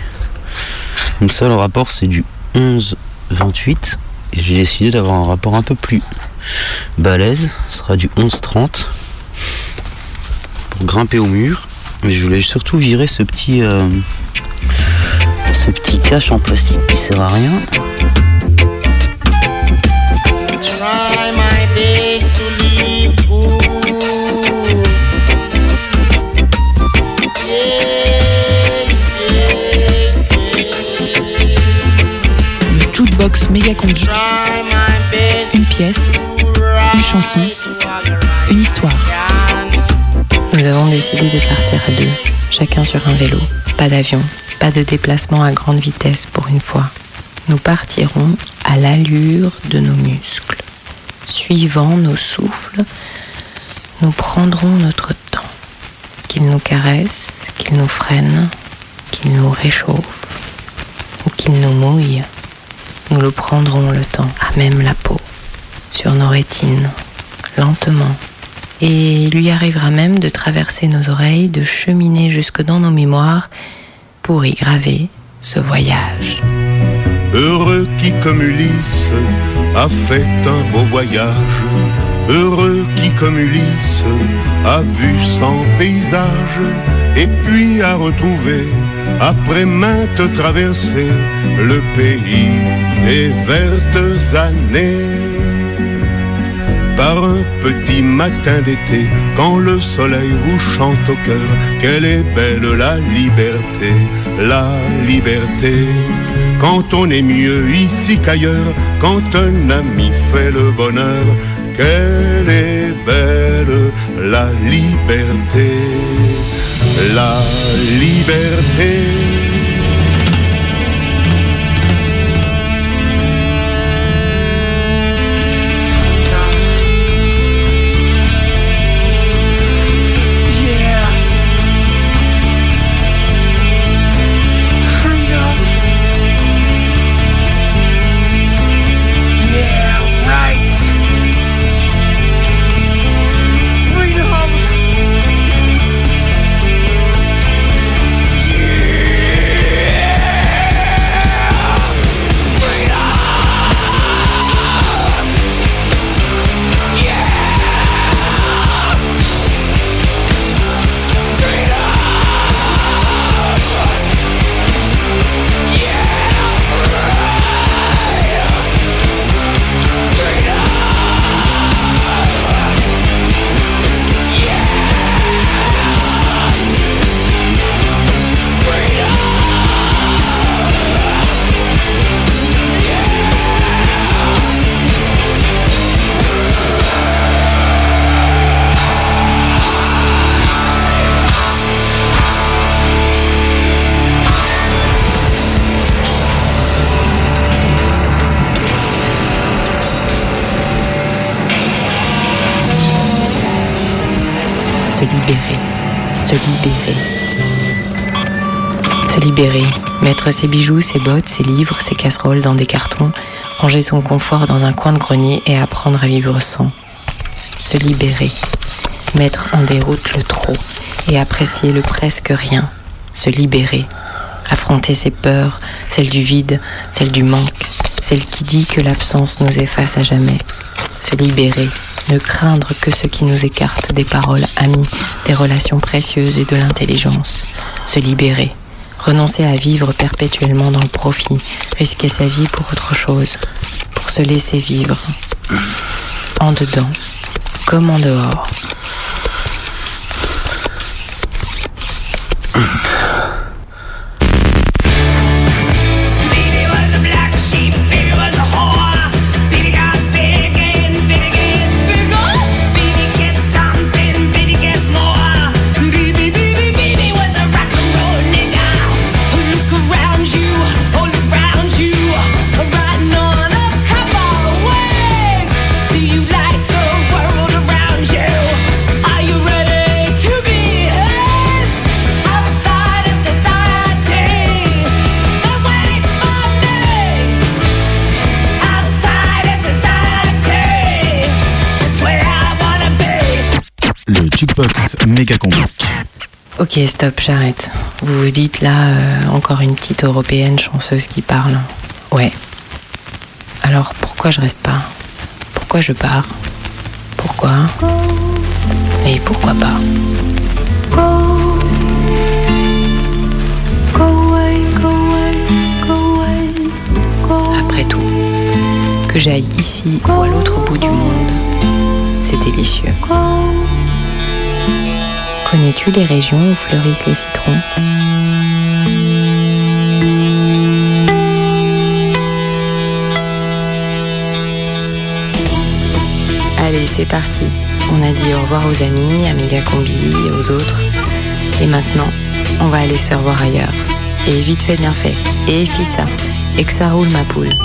Speaker 29: Comme ça, le rapport c'est du 11-28. Et j'ai décidé d'avoir un rapport un peu plus balèze. Ce sera du 11-30 pour grimper au mur. Mais je voulais surtout virer ce petit, euh, ce petit cache en plastique qui sert à rien.
Speaker 27: Combi. Une pièce, une chanson, une histoire.
Speaker 1: Nous avons décidé de partir à deux, chacun sur un vélo. Pas d'avion, pas de déplacement à grande vitesse pour une fois. Nous partirons à l'allure de nos muscles. Suivant nos souffles, nous prendrons notre temps. Qu'il nous caresse, qu'il nous freine, qu'il nous réchauffe ou qu'il nous mouille, nous le prendrons le temps, à même la peau, sur nos rétines, lentement. Et il lui arrivera même de traverser nos oreilles, de cheminer jusque dans nos mémoires pour y graver ce voyage.
Speaker 36: Heureux qui, comme Ulysse, a fait un beau voyage. Heureux qui, comme Ulysse, a vu cent paysages. Et puis a retrouvé, après maintes traversées, le pays des vertes années. Par un petit matin d'été, quand le soleil vous chante au cœur, quelle est belle la liberté, la liberté. Quand on est mieux ici qu'ailleurs, quand un ami fait le bonheur, quelle est belle la liberté, la liberté.
Speaker 1: Ses bijoux, ses bottes, ses livres, ses casseroles dans des cartons, ranger son confort dans un coin de grenier et apprendre à vivre sans. Se libérer, mettre en déroute le trop et apprécier le presque rien. Se libérer, affronter ses peurs, celles du vide, celles du manque, celle qui dit que l'absence nous efface à jamais. Se libérer, ne craindre que ce qui nous écarte des paroles amies, des relations précieuses et de l'intelligence. Se libérer, renoncer à vivre perpétuellement dans le profit, risquer sa vie pour autre chose, pour se laisser vivre, en dedans comme en dehors.
Speaker 37: Jukebox méga.
Speaker 1: Ok, stop, j'arrête. Vous vous dites là, euh, encore une petite européenne chanceuse qui parle. Ouais. Alors pourquoi je reste pas? Pourquoi je pars? Pourquoi? Et pourquoi pas? Après tout, que j'aille ici ou à l'autre bout du monde, c'est délicieux. Connais-tu les régions où fleurissent les citrons? Allez, c'est parti. On a dit au revoir aux amis, à Méga Combi, aux autres. Et maintenant, on va aller se faire voir ailleurs. Et vite fait, bien fait. Et fissa, Et que ça roule ma poule.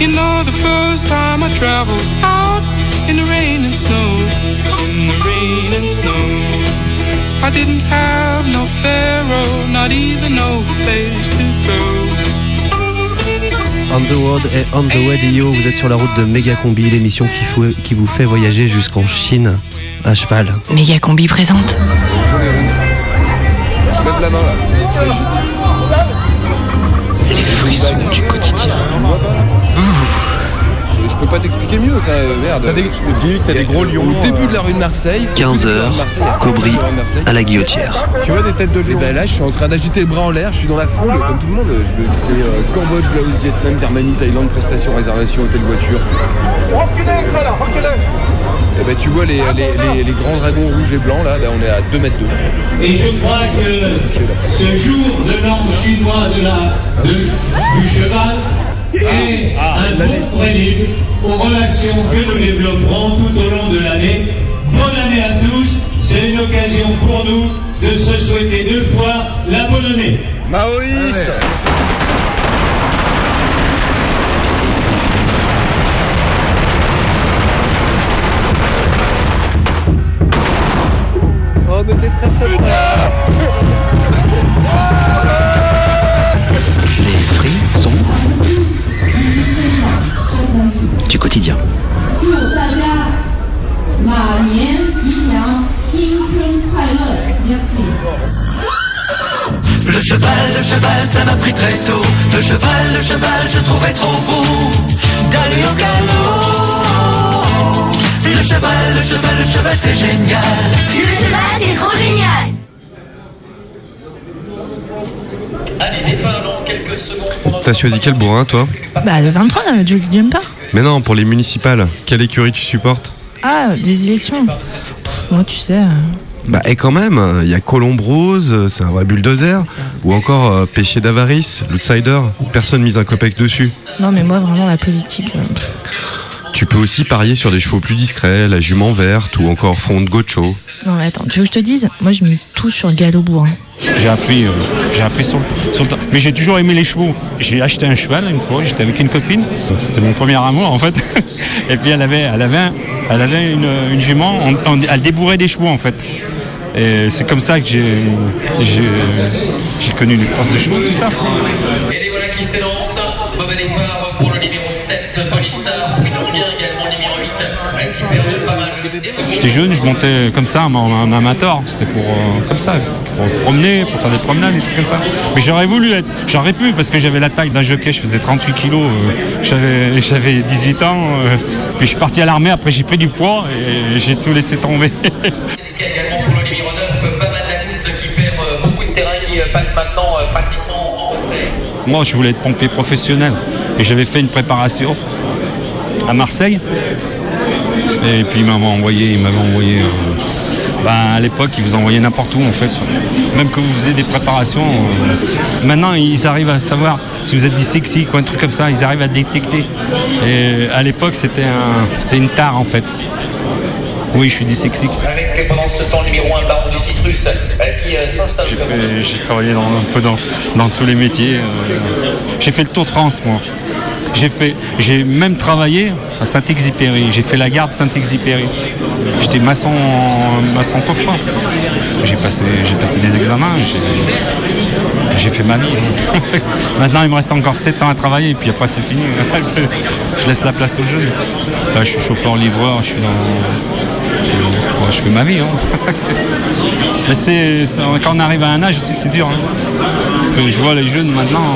Speaker 38: You know the first time I traveled out in the rain and snow, in the rain and snow. I didn't have no pharaoh, not even no place to go.
Speaker 4: On the Road et On the Radio, vous êtes sur la route de Megacombi, l'émission qui, qui vous fait voyager jusqu'en Chine à cheval.
Speaker 1: Megacombi présente.
Speaker 39: Je lève la main là.
Speaker 3: Les frissons du quotidien.
Speaker 39: Je peux pas t'expliquer mieux, enfin euh, merde.
Speaker 5: T'as des- dis que t'as des gros lions,
Speaker 39: Au début
Speaker 5: euh,
Speaker 39: de la rue de Marseille.
Speaker 4: 15
Speaker 39: au début de la rue de
Speaker 4: heures,
Speaker 39: Marseille, il y a cinq
Speaker 4: Cobry à la guillotière.
Speaker 5: Tu vois des têtes de
Speaker 39: Et
Speaker 5: lion
Speaker 39: ben là, je suis en train d'agiter le bras en l'air, je suis dans la foule, comme tout le monde. Je me- C'est euh, Cambodge, Laos, Vietnam, Birmanie, Thaïlande, prestation, réservation, hôtel, voiture. Et ben tu vois les, les, les- les grands dragons rouges et blancs là, là on est à 2 mètres d'eau.
Speaker 35: Et je crois que ce jour de l'an chinois de la, de- du cheval est un bon prélude aux relations que nous développerons tout au long de l'année. Bonne année à tous, c'est une occasion pour nous de se souhaiter deux fois la bonne année.
Speaker 5: Maoïste
Speaker 39: très
Speaker 3: tôt. Le cheval, le cheval, je trouvais trop beau d'aller au galop. Le cheval, le cheval, le cheval, c'est génial.
Speaker 22: Le cheval, c'est trop génial.
Speaker 40: Allez, départ dans quelques secondes
Speaker 5: T'as choisi quel bourrin toi
Speaker 11: Bah, le 23, euh, du Jumper.
Speaker 5: Mais non, pour les municipales, quelle écurie tu supportes?
Speaker 11: Ah, des élections. Pff, moi, tu sais. euh,
Speaker 5: Bah et quand même, il y a Colombe Rose, euh, c'est un vrai bulldozer, ou encore euh, Péché d'avarice, l'outsider, personne mise un copec dessus.
Speaker 11: Non, mais moi, vraiment, la politique. euh,
Speaker 5: Tu peux aussi parier sur des chevaux plus discrets, la jument verte ou encore Front de Gocho.
Speaker 11: Non, mais attends, tu veux que je te dise? Moi, je mise tout sur le galop bourrin.
Speaker 41: J'ai appris, euh, j'ai appris sur, le- sur le temps. Mais j'ai toujours aimé les chevaux. J'ai acheté un cheval une fois, j'étais avec une copine. C'était mon premier amour en fait. Et puis elle avait, elle avait, un- elle avait une, une jument, on- on- elle débourrait des chevaux en fait. Et c'est comme ça que j'ai, j'ai, j'ai connu les crosses de chevaux, tout ça.
Speaker 40: Et voilà qui s'élancent. Mauvais départ pour le numéro 7, Polystar.
Speaker 41: J'étais jeune, je montais comme ça en, amateur. C'était pour euh, comme ça, pour promener, pour faire des promenades, des trucs comme ça. Mais j'aurais voulu être, j'aurais pu parce que j'avais la taille d'un jockey. Je faisais 38 kilos, euh, j'avais, j'avais 18 ans. euh, puis je suis parti à l'armée. Après j'ai pris du poids et j'ai tout laissé tomber.
Speaker 40: également pour le numéro 9, Baba de la Goutte, qui perd beaucoup de terrain, qui passe maintenant pratiquement en retrait.
Speaker 41: Moi, je voulais être pompier professionnel et j'avais fait une préparation à Marseille. Et puis ils m'avaient envoyé, ils m'avaient envoyé. ben, à l'époque, ils vous envoyaient n'importe où en fait. Même que vous faisiez des préparations. euh, maintenant, ils arrivent à savoir si vous êtes dyslexique ou un truc comme ça. Ils arrivent à détecter. Et à l'époque, c'était un, une tare en fait. Oui, je suis dyslexique.
Speaker 40: Avec pendant ce temps le numéro 1, Baron du Citrus, euh, qui.
Speaker 41: J'ai travaillé dans, un peu dans, dans tous les métiers. euh. J'ai fait le Tour de France, moi. J'ai fait, j'ai même travaillé à Saint-Exupéry. J'ai fait la gare de Saint-Exupéry. J'étais maçon, maçon coffreur. J'ai passé, j'ai passé des examens. J'ai, fait ma vie. Maintenant, il me reste encore 7 ans à travailler et puis après, c'est fini. je laisse la place aux jeunes. Là, je suis chauffeur-livreur. Je suis dans, je, fais ma vie. hein. Mais c'est- quand on arrive à un âge aussi, c'est dur. hein. Parce que je vois les jeunes maintenant,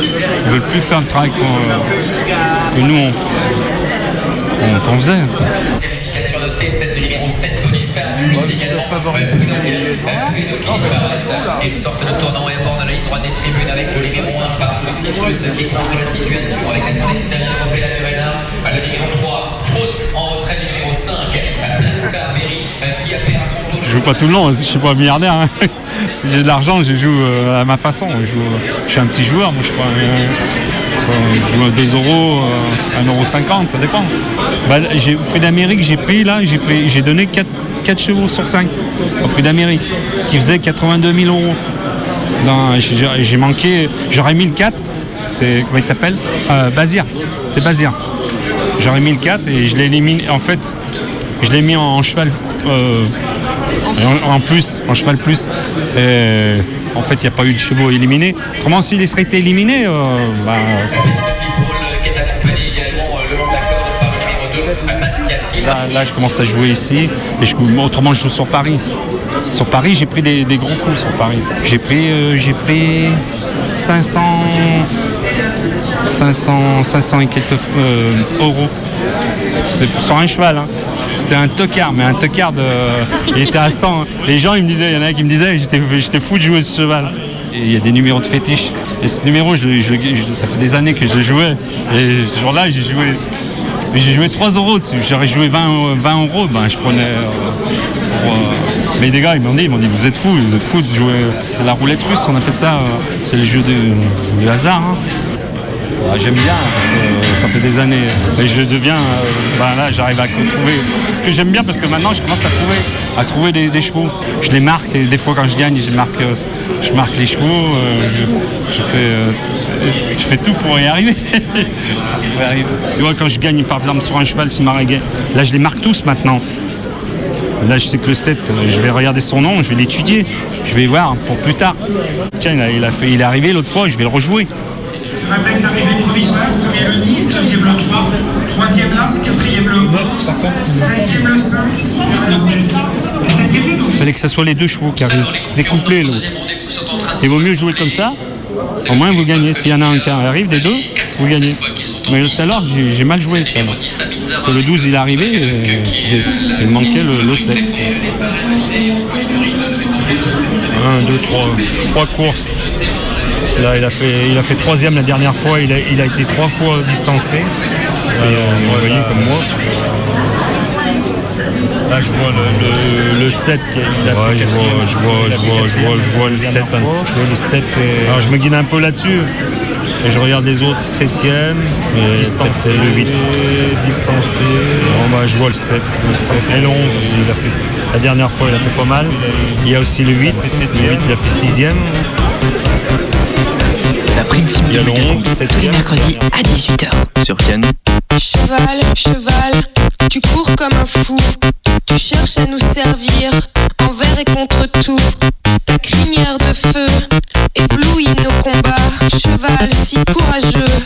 Speaker 41: ils veulent plus faire le travail que nous on, on, qu'on faisait.
Speaker 42: Sur le T7 de numéro 7, police perdu, également Bruno qui disparaissent. Ils sortent et bord la ligne des tribunes avec le numéro 1, Partout Citrus, qui la situation avec la. Le numéro 3, faute en retrait numéro 5, Planstar Berry, qui appelle à son tour.
Speaker 41: Je joue pas tout le long, je suis pas milliardaire. hein. J'ai de l'argent, je joue euh, à ma façon. Je, joue- je suis un petit joueur, moi je pas un- je joue à 2 euros, euh, 1,50 euro, ça dépend. Bah, j'ai au prix d'Amérique, j'ai pris là, j'ai donné 4, 4 chevaux sur 5 au prix d'Amérique, qui faisait 82 000 euros. J'ai, manqué, j'aurais mis le 4, c'est comment il s'appelle? Euh, Bazir, c'est Bazir. J'aurais mis le 4 et je l'ai éliminé. En fait, je l'ai mis en, cheval. euh, en, plus, en cheval plus. Et en fait, il n'y a pas eu de chevaux éliminés. Autrement, s'il serait éliminé, euh, bah,
Speaker 42: qui est accompagné également euh, le long de la corde par le numéro 2, Bastiati.
Speaker 41: là, je commence à jouer ici. Et je, autrement, je joue sur Paris. Sur Paris, j'ai pris des, gros coups sur Paris. J'ai pris, euh, pris 500, 500, 500 et quelques euh, euros. C'était sur un cheval. hein. C'était un tocard, mais un tocard de. Il était à 100. hein. Les gens, ils me disaient, il y en a qui me disaient, j'étais, fou de jouer ce cheval. Il y a des numéros de fétiche. Et ce numéro, ça fait des années que je jouais. Et ce jour-là, j'ai joué. J'ai joué 3 euros dessus. J'aurais joué 20, euh, 20 euros, ben je prenais. euh, euh, Mais des gars, ils m'ont dit, ils m'ont dit, vous êtes fous, vous êtes fous de jouer. C'est la roulette russe, on appelle ça. euh, C'est le jeu de- du hasard. hein. J'aime bien parce que euh, ça fait des années. Et je deviens euh, ben là j'arrive à trouver. C'est ce que j'aime bien parce que maintenant je commence à trouver à trouver des, chevaux. Je les marque et des fois quand je gagne je marque euh, je marque les chevaux je, fais je fais tout pour y arriver. Tu vois quand je gagne par exemple sur un cheval si Maréguet là je les marque tous maintenant. Là, je sais que le 7, euh, je vais regarder son nom, je vais l'étudier, je vais voir pour plus tard. Tiens, il a fait, il est arrivé l'autre fois, je vais le rejouer.
Speaker 43: Rappelle l'arrivée provisoire, premier le 10, deuxième le 3, troisième l'As, quatrième le 11, cinquième le 5, sixième le 7, et septième le 12.
Speaker 41: Il fallait que ce soit les deux chevaux qui arrivent. C'était couplé l'autre. Il vaut mieux jouer comme ça. Au moins vous gagnez. S'il y en a un qui arrive des deux, vous gagnez. Mais tout à l'heure j'ai mal joué. que le 12 il est arrivé, et il manquait le, le 7. 1, 2, 3, trois courses. Là il a fait, il a fait troisième la dernière fois, il a, il a été trois fois distancé. Parce que, euh, vous voyez comme moi. Là, je vois le, le, le 7 qui il a fait je vois, je vois, je vois, je vois, je vois le 7 un petit peu. Le 7 est- Alors je me guide un peu là-dessus. Et je regarde les autres 7e, distancé, le 8. Distancé. Bah, je vois le 7, le 7 et le 11 aussi. Il a fait, la dernière fois, il a fait pas mal. Il y a aussi le 8, le 8 il a fait 6e.
Speaker 37: Prime team
Speaker 41: Il y a le 11, 7
Speaker 1: Tous les mercredis à 18h.
Speaker 37: sur Canu.
Speaker 40: Cheval, cheval, tu cours comme un fou. Tu cherches à nous servir envers et contre tout. Ta crinière de feu éblouit nos combats. Cheval si courageux,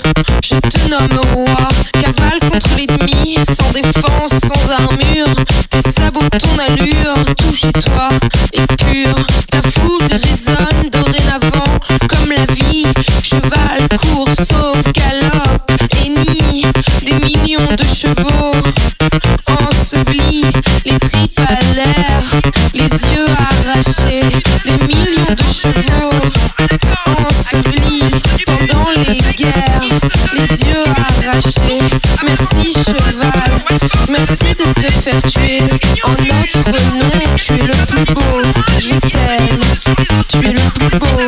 Speaker 40: je te nomme roi. Cavale contre l'ennemi, sans défense, sans armure. Tes sabots, ton allure, tout chez toi est pur. Ta fougue résonne dorénavant comme la vie. Cheval court, sauve, galope et nie des millions de chevaux ensevelis, les tripes à l'air, les yeux arrachés, des millions de chevaux ensevelis pendant les guerres, les yeux arrachés. Merci cheval, merci de te faire tuer en notre nom. Tu es le plus beau, je t'aime, tu es le plus beau.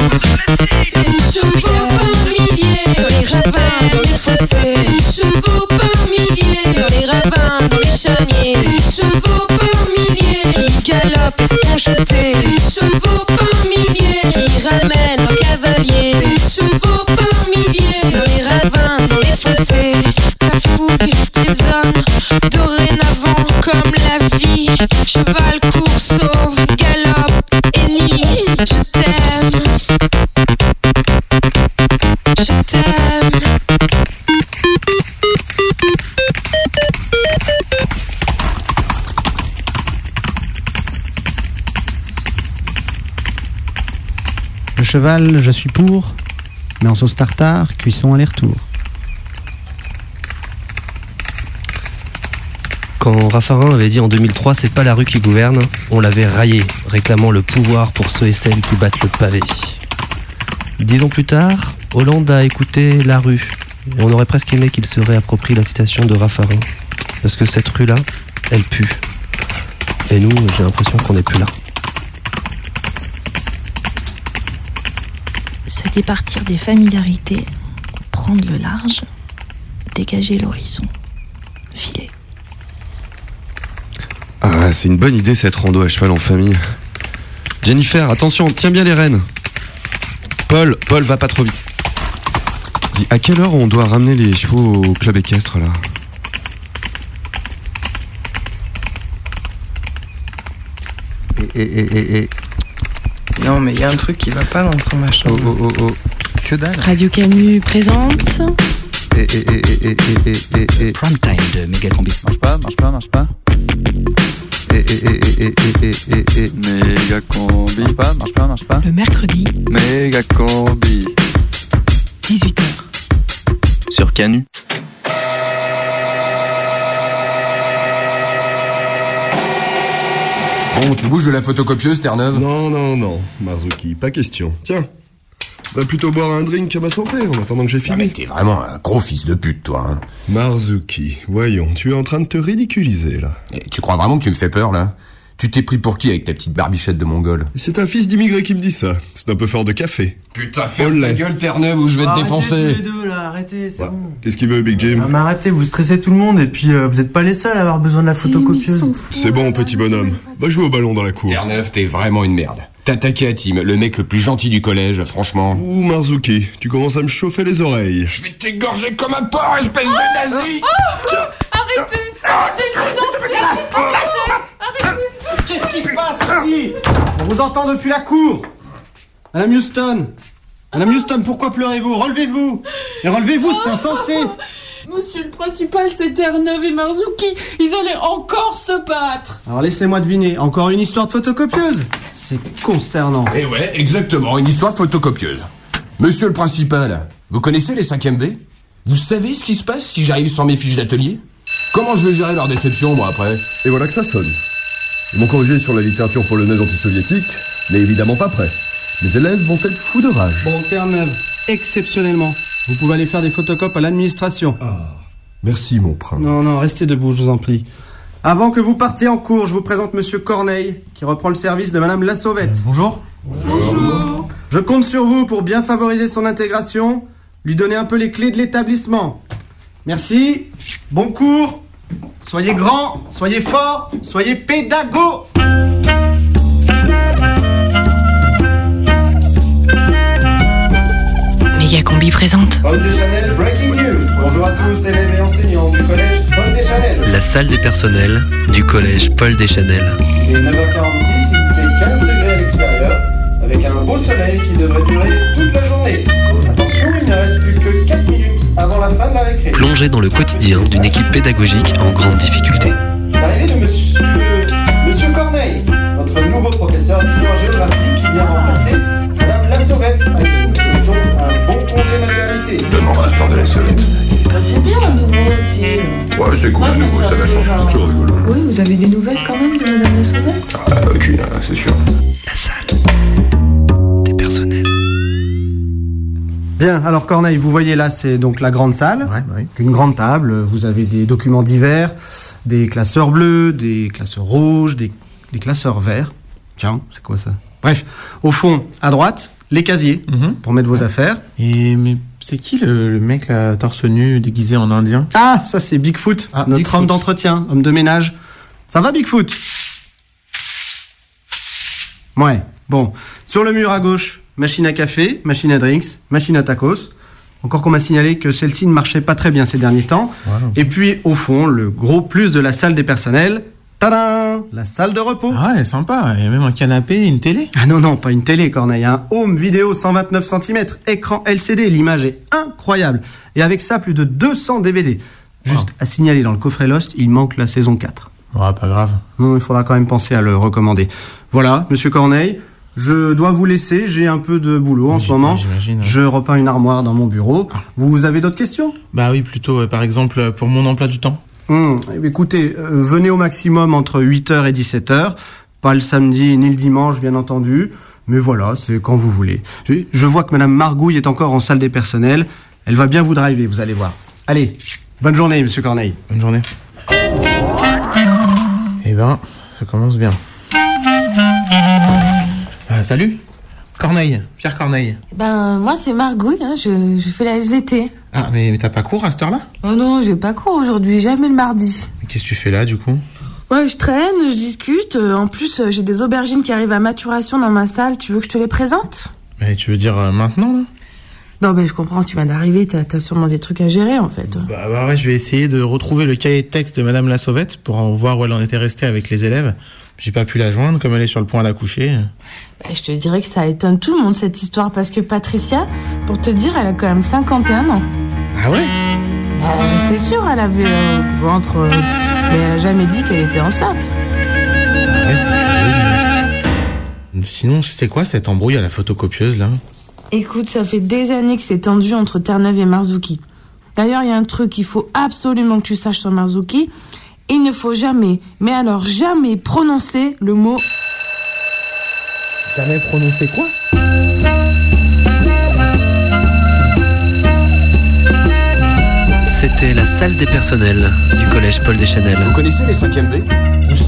Speaker 40: Des chevaux par milliers, les ravins, dans les fossés. Des chevaux par les. Des chevaux par milliers, qui galopent shooter. Des chevaux par milliers, qui ramènent leurs cavaliers. Des chevaux par milliers, dans les ravins, dans les fossés. Ta fougue résonne dorénavant comme la vie. Cheval court,
Speaker 9: cheval, je suis pour, mais en sauce tartare, cuisson aller-retour.
Speaker 4: Quand Raffarin avait dit en 2003 c'est pas la rue qui gouverne, on l'avait raillé, réclamant le pouvoir pour ceux et celles qui battent le pavé. Dix ans plus tard, Hollande a écouté la rue, et on aurait presque aimé qu'il se réapproprie la citation de Raffarin. Parce que cette rue-là, elle pue. Et nous, j'ai l'impression qu'on n'est plus là.
Speaker 44: Se départir des familiarités, prendre le large, dégager l'horizon, filer.
Speaker 5: Ah, c'est une bonne idée cette rando à cheval en famille. Jennifer, attention, tiens bien les rênes. Paul, Paul, va pas trop vite. Dis, à quelle heure on doit ramener les chevaux au club équestre là?
Speaker 45: Et, et, et, et.
Speaker 46: Non, mais il y a un truc qui va pas dans ton machin.
Speaker 45: Oh, oh, oh, oh. Que dalle.
Speaker 44: Radio Canu présente.
Speaker 45: Et, et, et, et, et, et, et, et.
Speaker 3: Prime time de Megacombi.
Speaker 45: Marche pas, marche pas, marche pas. Et, et, et, et, et, et, et, et.
Speaker 47: Méga combi.
Speaker 45: Marche pas, marche pas, marche pas.
Speaker 44: Le mercredi,
Speaker 47: Méga combi.
Speaker 44: 18h.
Speaker 3: Sur Canu.
Speaker 39: Bon, tu bouges de la photocopieuse, Terre-Neuve
Speaker 48: Non, non, non, Marzuki, pas question. Tiens, va plutôt boire un drink à ma santé en attendant que j'ai fini.
Speaker 39: T'es vraiment un gros fils de pute, toi. Hein.
Speaker 48: Marzuki, voyons, tu es en train de te ridiculiser là.
Speaker 39: Et tu crois vraiment que tu me fais peur, là? Tu t'es pris pour qui avec ta petite barbichette de mongol
Speaker 48: C'est un fils d'immigré qui me dit ça. C'est un peu fort de café.
Speaker 39: Putain, ferme ta gueule, Terre-Neuve, ou je vais te défoncer
Speaker 49: tous les deux là, arrêtez, c'est bon.
Speaker 48: Qu'est-ce qu'il veut, Big Jim
Speaker 49: mais arrêtez, vous stressez tout le monde et puis euh, vous êtes pas les seuls à avoir besoin de la photocopieuse.
Speaker 48: C'est bon, petit bonhomme. Va jouer au ballon dans la cour.
Speaker 39: Terre-Neuve, t'es vraiment une merde. T'attaquais à Tim, le mec le plus gentil du collège, franchement.
Speaker 48: Ouh, Marzuki, tu commences à me chauffer les oreilles.
Speaker 39: Je vais t'égorger comme un porc, espèce de nazi
Speaker 42: Arrêtez. Arrêtez, je vous en prie. Arrêtez Arrêtez.
Speaker 9: Qu'est-ce qui se passe ici? On vous entend depuis la cour. Madame Houston. Madame Houston, pourquoi pleurez-vous? Relevez-vous. Et relevez-vous, c'est insensé.
Speaker 42: Monsieur le principal, c'est Terre-Neuve et Marzuki. Ils allaient encore se battre.
Speaker 9: Alors laissez-moi deviner, encore une histoire de photocopieuse? C'est consternant.
Speaker 39: Eh ouais, exactement, une histoire de photocopieuse. Monsieur le principal, vous connaissez les 5 V? Vous savez ce qui se passe si j'arrive sans mes fiches d'atelier? Comment je vais gérer leur déception, moi, après
Speaker 48: Et voilà que ça sonne. Ils m'ont corrigé sur la littérature polonaise antisoviétique, mais évidemment pas prêt. Les élèves vont être fous de rage.
Speaker 9: Bon, Terre-Neuve, exceptionnellement, vous pouvez aller faire des photocopes à l'administration.
Speaker 48: Merci, mon prince.
Speaker 9: Non, non, restez debout, je vous en prie. Avant que vous partiez en cours, je vous présente Monsieur Corneille, qui reprend le service de Madame Lasauvette.
Speaker 49: bonjour.
Speaker 9: Bonjour. Je compte sur vous pour bien favoriser son intégration, lui donner un peu les clés de l'établissement. Merci. Bon cours. Soyez grand, soyez fort, soyez pédago.
Speaker 1: Méga Combi présente.
Speaker 9: Paul Deschanel, breaking news. Bonjour à tous, élèves et enseignants du collège Paul Deschanel.
Speaker 4: La salle des personnels du collège Paul Deschanel.
Speaker 9: Il est 9h46, il fait 15 degrés à l'extérieur, avec un beau soleil qui devrait durer toute la journée. Attention, il ne reste plus que 4 minutes avant la fin de la récré.
Speaker 4: Plongé dans le quotidien d'une équipe pédagogique en grande difficulté.
Speaker 9: L'arrivée de monsieur, monsieur Corneille, notre nouveau professeur d'histoire-géographie qui vient remplacer Madame Lasauvette, à qui nous souhaitons un bon congé maternité.
Speaker 39: Demande ce soir de la sauvette.
Speaker 42: C'est bien le nouveau métier.
Speaker 39: Ouais, c'est cool,
Speaker 42: Ouais,
Speaker 39: le
Speaker 42: ça
Speaker 39: nouveau, ça va changer. C'est toujours rigolo.
Speaker 42: Oui, vous avez des nouvelles quand même de Madame la Sauvette?
Speaker 39: Ah, aucune, hein, c'est sûr.
Speaker 9: Bien, alors Corneille, vous voyez là, c'est donc la grande salle. Une grande table, vous avez des documents divers, des classeurs bleus, des classeurs rouges, des, des classeurs verts. Tiens, c'est quoi ça? Bref, au fond, à droite, les casiers pour mettre vos affaires.
Speaker 49: Et mais c'est qui le, le mec là, torse nu, déguisé en indien?
Speaker 9: Ah, ça c'est Bigfoot, notre
Speaker 49: Bigfoot.
Speaker 9: homme d'entretien, homme de ménage. Ça va Bigfoot? Ouais, bon. Sur le mur à gauche, machine à café, machine à drinks, machine à tacos. Encore qu'on m'a signalé que celle-ci ne marchait pas très bien ces derniers temps. Et puis, au fond, le gros plus de la salle des personnels. Tadam La salle de repos.
Speaker 49: Ah ouais, sympa. Il y a même un canapé et une télé.
Speaker 9: Ah non, non, pas une télé, Corneille. Un home vidéo 129 cm, écran LCD. L'image est incroyable. Et avec ça, plus de 200 DVD. Juste à signaler, dans le coffret Lost, il manque la saison 4.
Speaker 49: Ouais, pas grave.
Speaker 9: Non, il faudra quand même penser à le recommander. Voilà, monsieur Corneille. Je dois vous laisser, j'ai un peu de boulot en ce moment.
Speaker 50: j'imagine, ouais.
Speaker 9: Je repeins une armoire dans mon bureau. Vous avez d'autres questions?
Speaker 50: Bah oui, plutôt, euh, par exemple, euh, pour mon emploi du temps.
Speaker 9: Hum, Écoutez, euh, venez au maximum entre 8h et 17h. Pas le samedi ni le dimanche, bien entendu. Mais voilà, c'est quand vous voulez. Je, je vois que Madame Margouille est encore en salle des personnels. Elle va bien vous driver, vous allez voir. Allez, bonne journée, Monsieur Corneille.
Speaker 50: Bonne journée. Eh ben, ça commence bien. Euh, salut Corneille, Pierre Corneille.
Speaker 40: Ben, moi, c'est Margouille, hein, je, je fais la SVT.
Speaker 50: Ah, mais, mais t'as pas cours à cette heure-là?
Speaker 40: Oh non, j'ai pas cours aujourd'hui, jamais le mardi.
Speaker 50: Qu'est-ce que tu fais là, du coup?
Speaker 40: Ouais, je traîne, je discute. euh, En plus, euh, j'ai des aubergines qui arrivent à maturation dans ma salle. Tu veux que je te les présente?
Speaker 50: Mais tu veux dire euh, maintenant, là?
Speaker 40: Non, ben, je comprends, tu viens d'arriver, t'as as sûrement des trucs à gérer, en fait.
Speaker 50: Bah, bah ouais, je vais essayer de retrouver le cahier de texte de Madame la Sauvette pour en voir où elle en était restée avec les élèves. J'ai pas pu la joindre, comme elle est sur le point d'accoucher.
Speaker 40: Ben, je te dirais que ça étonne tout le monde, cette histoire, parce que Patricia, pour te dire, elle a quand même 51 ans.
Speaker 50: Ah ouais?
Speaker 40: Bah, c'est sûr, elle avait un ventre, euh, mais elle a jamais dit qu'elle était enceinte.
Speaker 50: Ah ouais, c'est. Sinon, c'était quoi cette embrouille à la photocopieuse, là?
Speaker 40: Écoute, ça fait des années que c'est tendu entre Terre-Neuve et Marzuki. D'ailleurs, il y a un truc qu'il faut absolument que tu saches sur Marzuki. Il ne faut jamais, mais alors jamais prononcer le mot
Speaker 50: Jamais prononcé quoi?
Speaker 4: C'était la salle des personnels du collège Paul Deschanel.
Speaker 39: Vous connaissez les 5e V?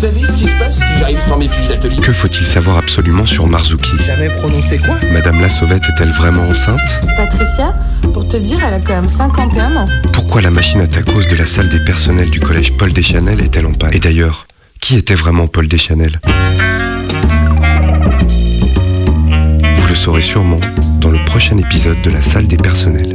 Speaker 39: Savez ce qui se passe si j'arrive sans mes fiches d'atelier
Speaker 5: Que faut-il savoir absolument sur Marzuki?
Speaker 50: Jamais prononcé quoi?
Speaker 5: Madame la Sauvette est-elle vraiment enceinte?
Speaker 40: Patricia. Pour te dire, elle a quand même 51 ans.
Speaker 5: Pourquoi la machine à tacos de la salle des personnels du collège Paul Deschanel est-elle en panne? Et d'ailleurs, qui était vraiment Paul Deschanel? Vous le saurez sûrement dans le prochain épisode de la salle des personnels.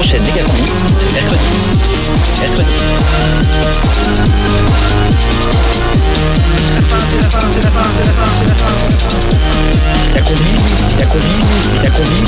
Speaker 3: prochaine Rochette Décatomie, c'est mercredi. Mercredi.
Speaker 42: La fin, c'est la fin, c'est la fin, c'est la fin, c'est la fin. La combi, la combi, la combi.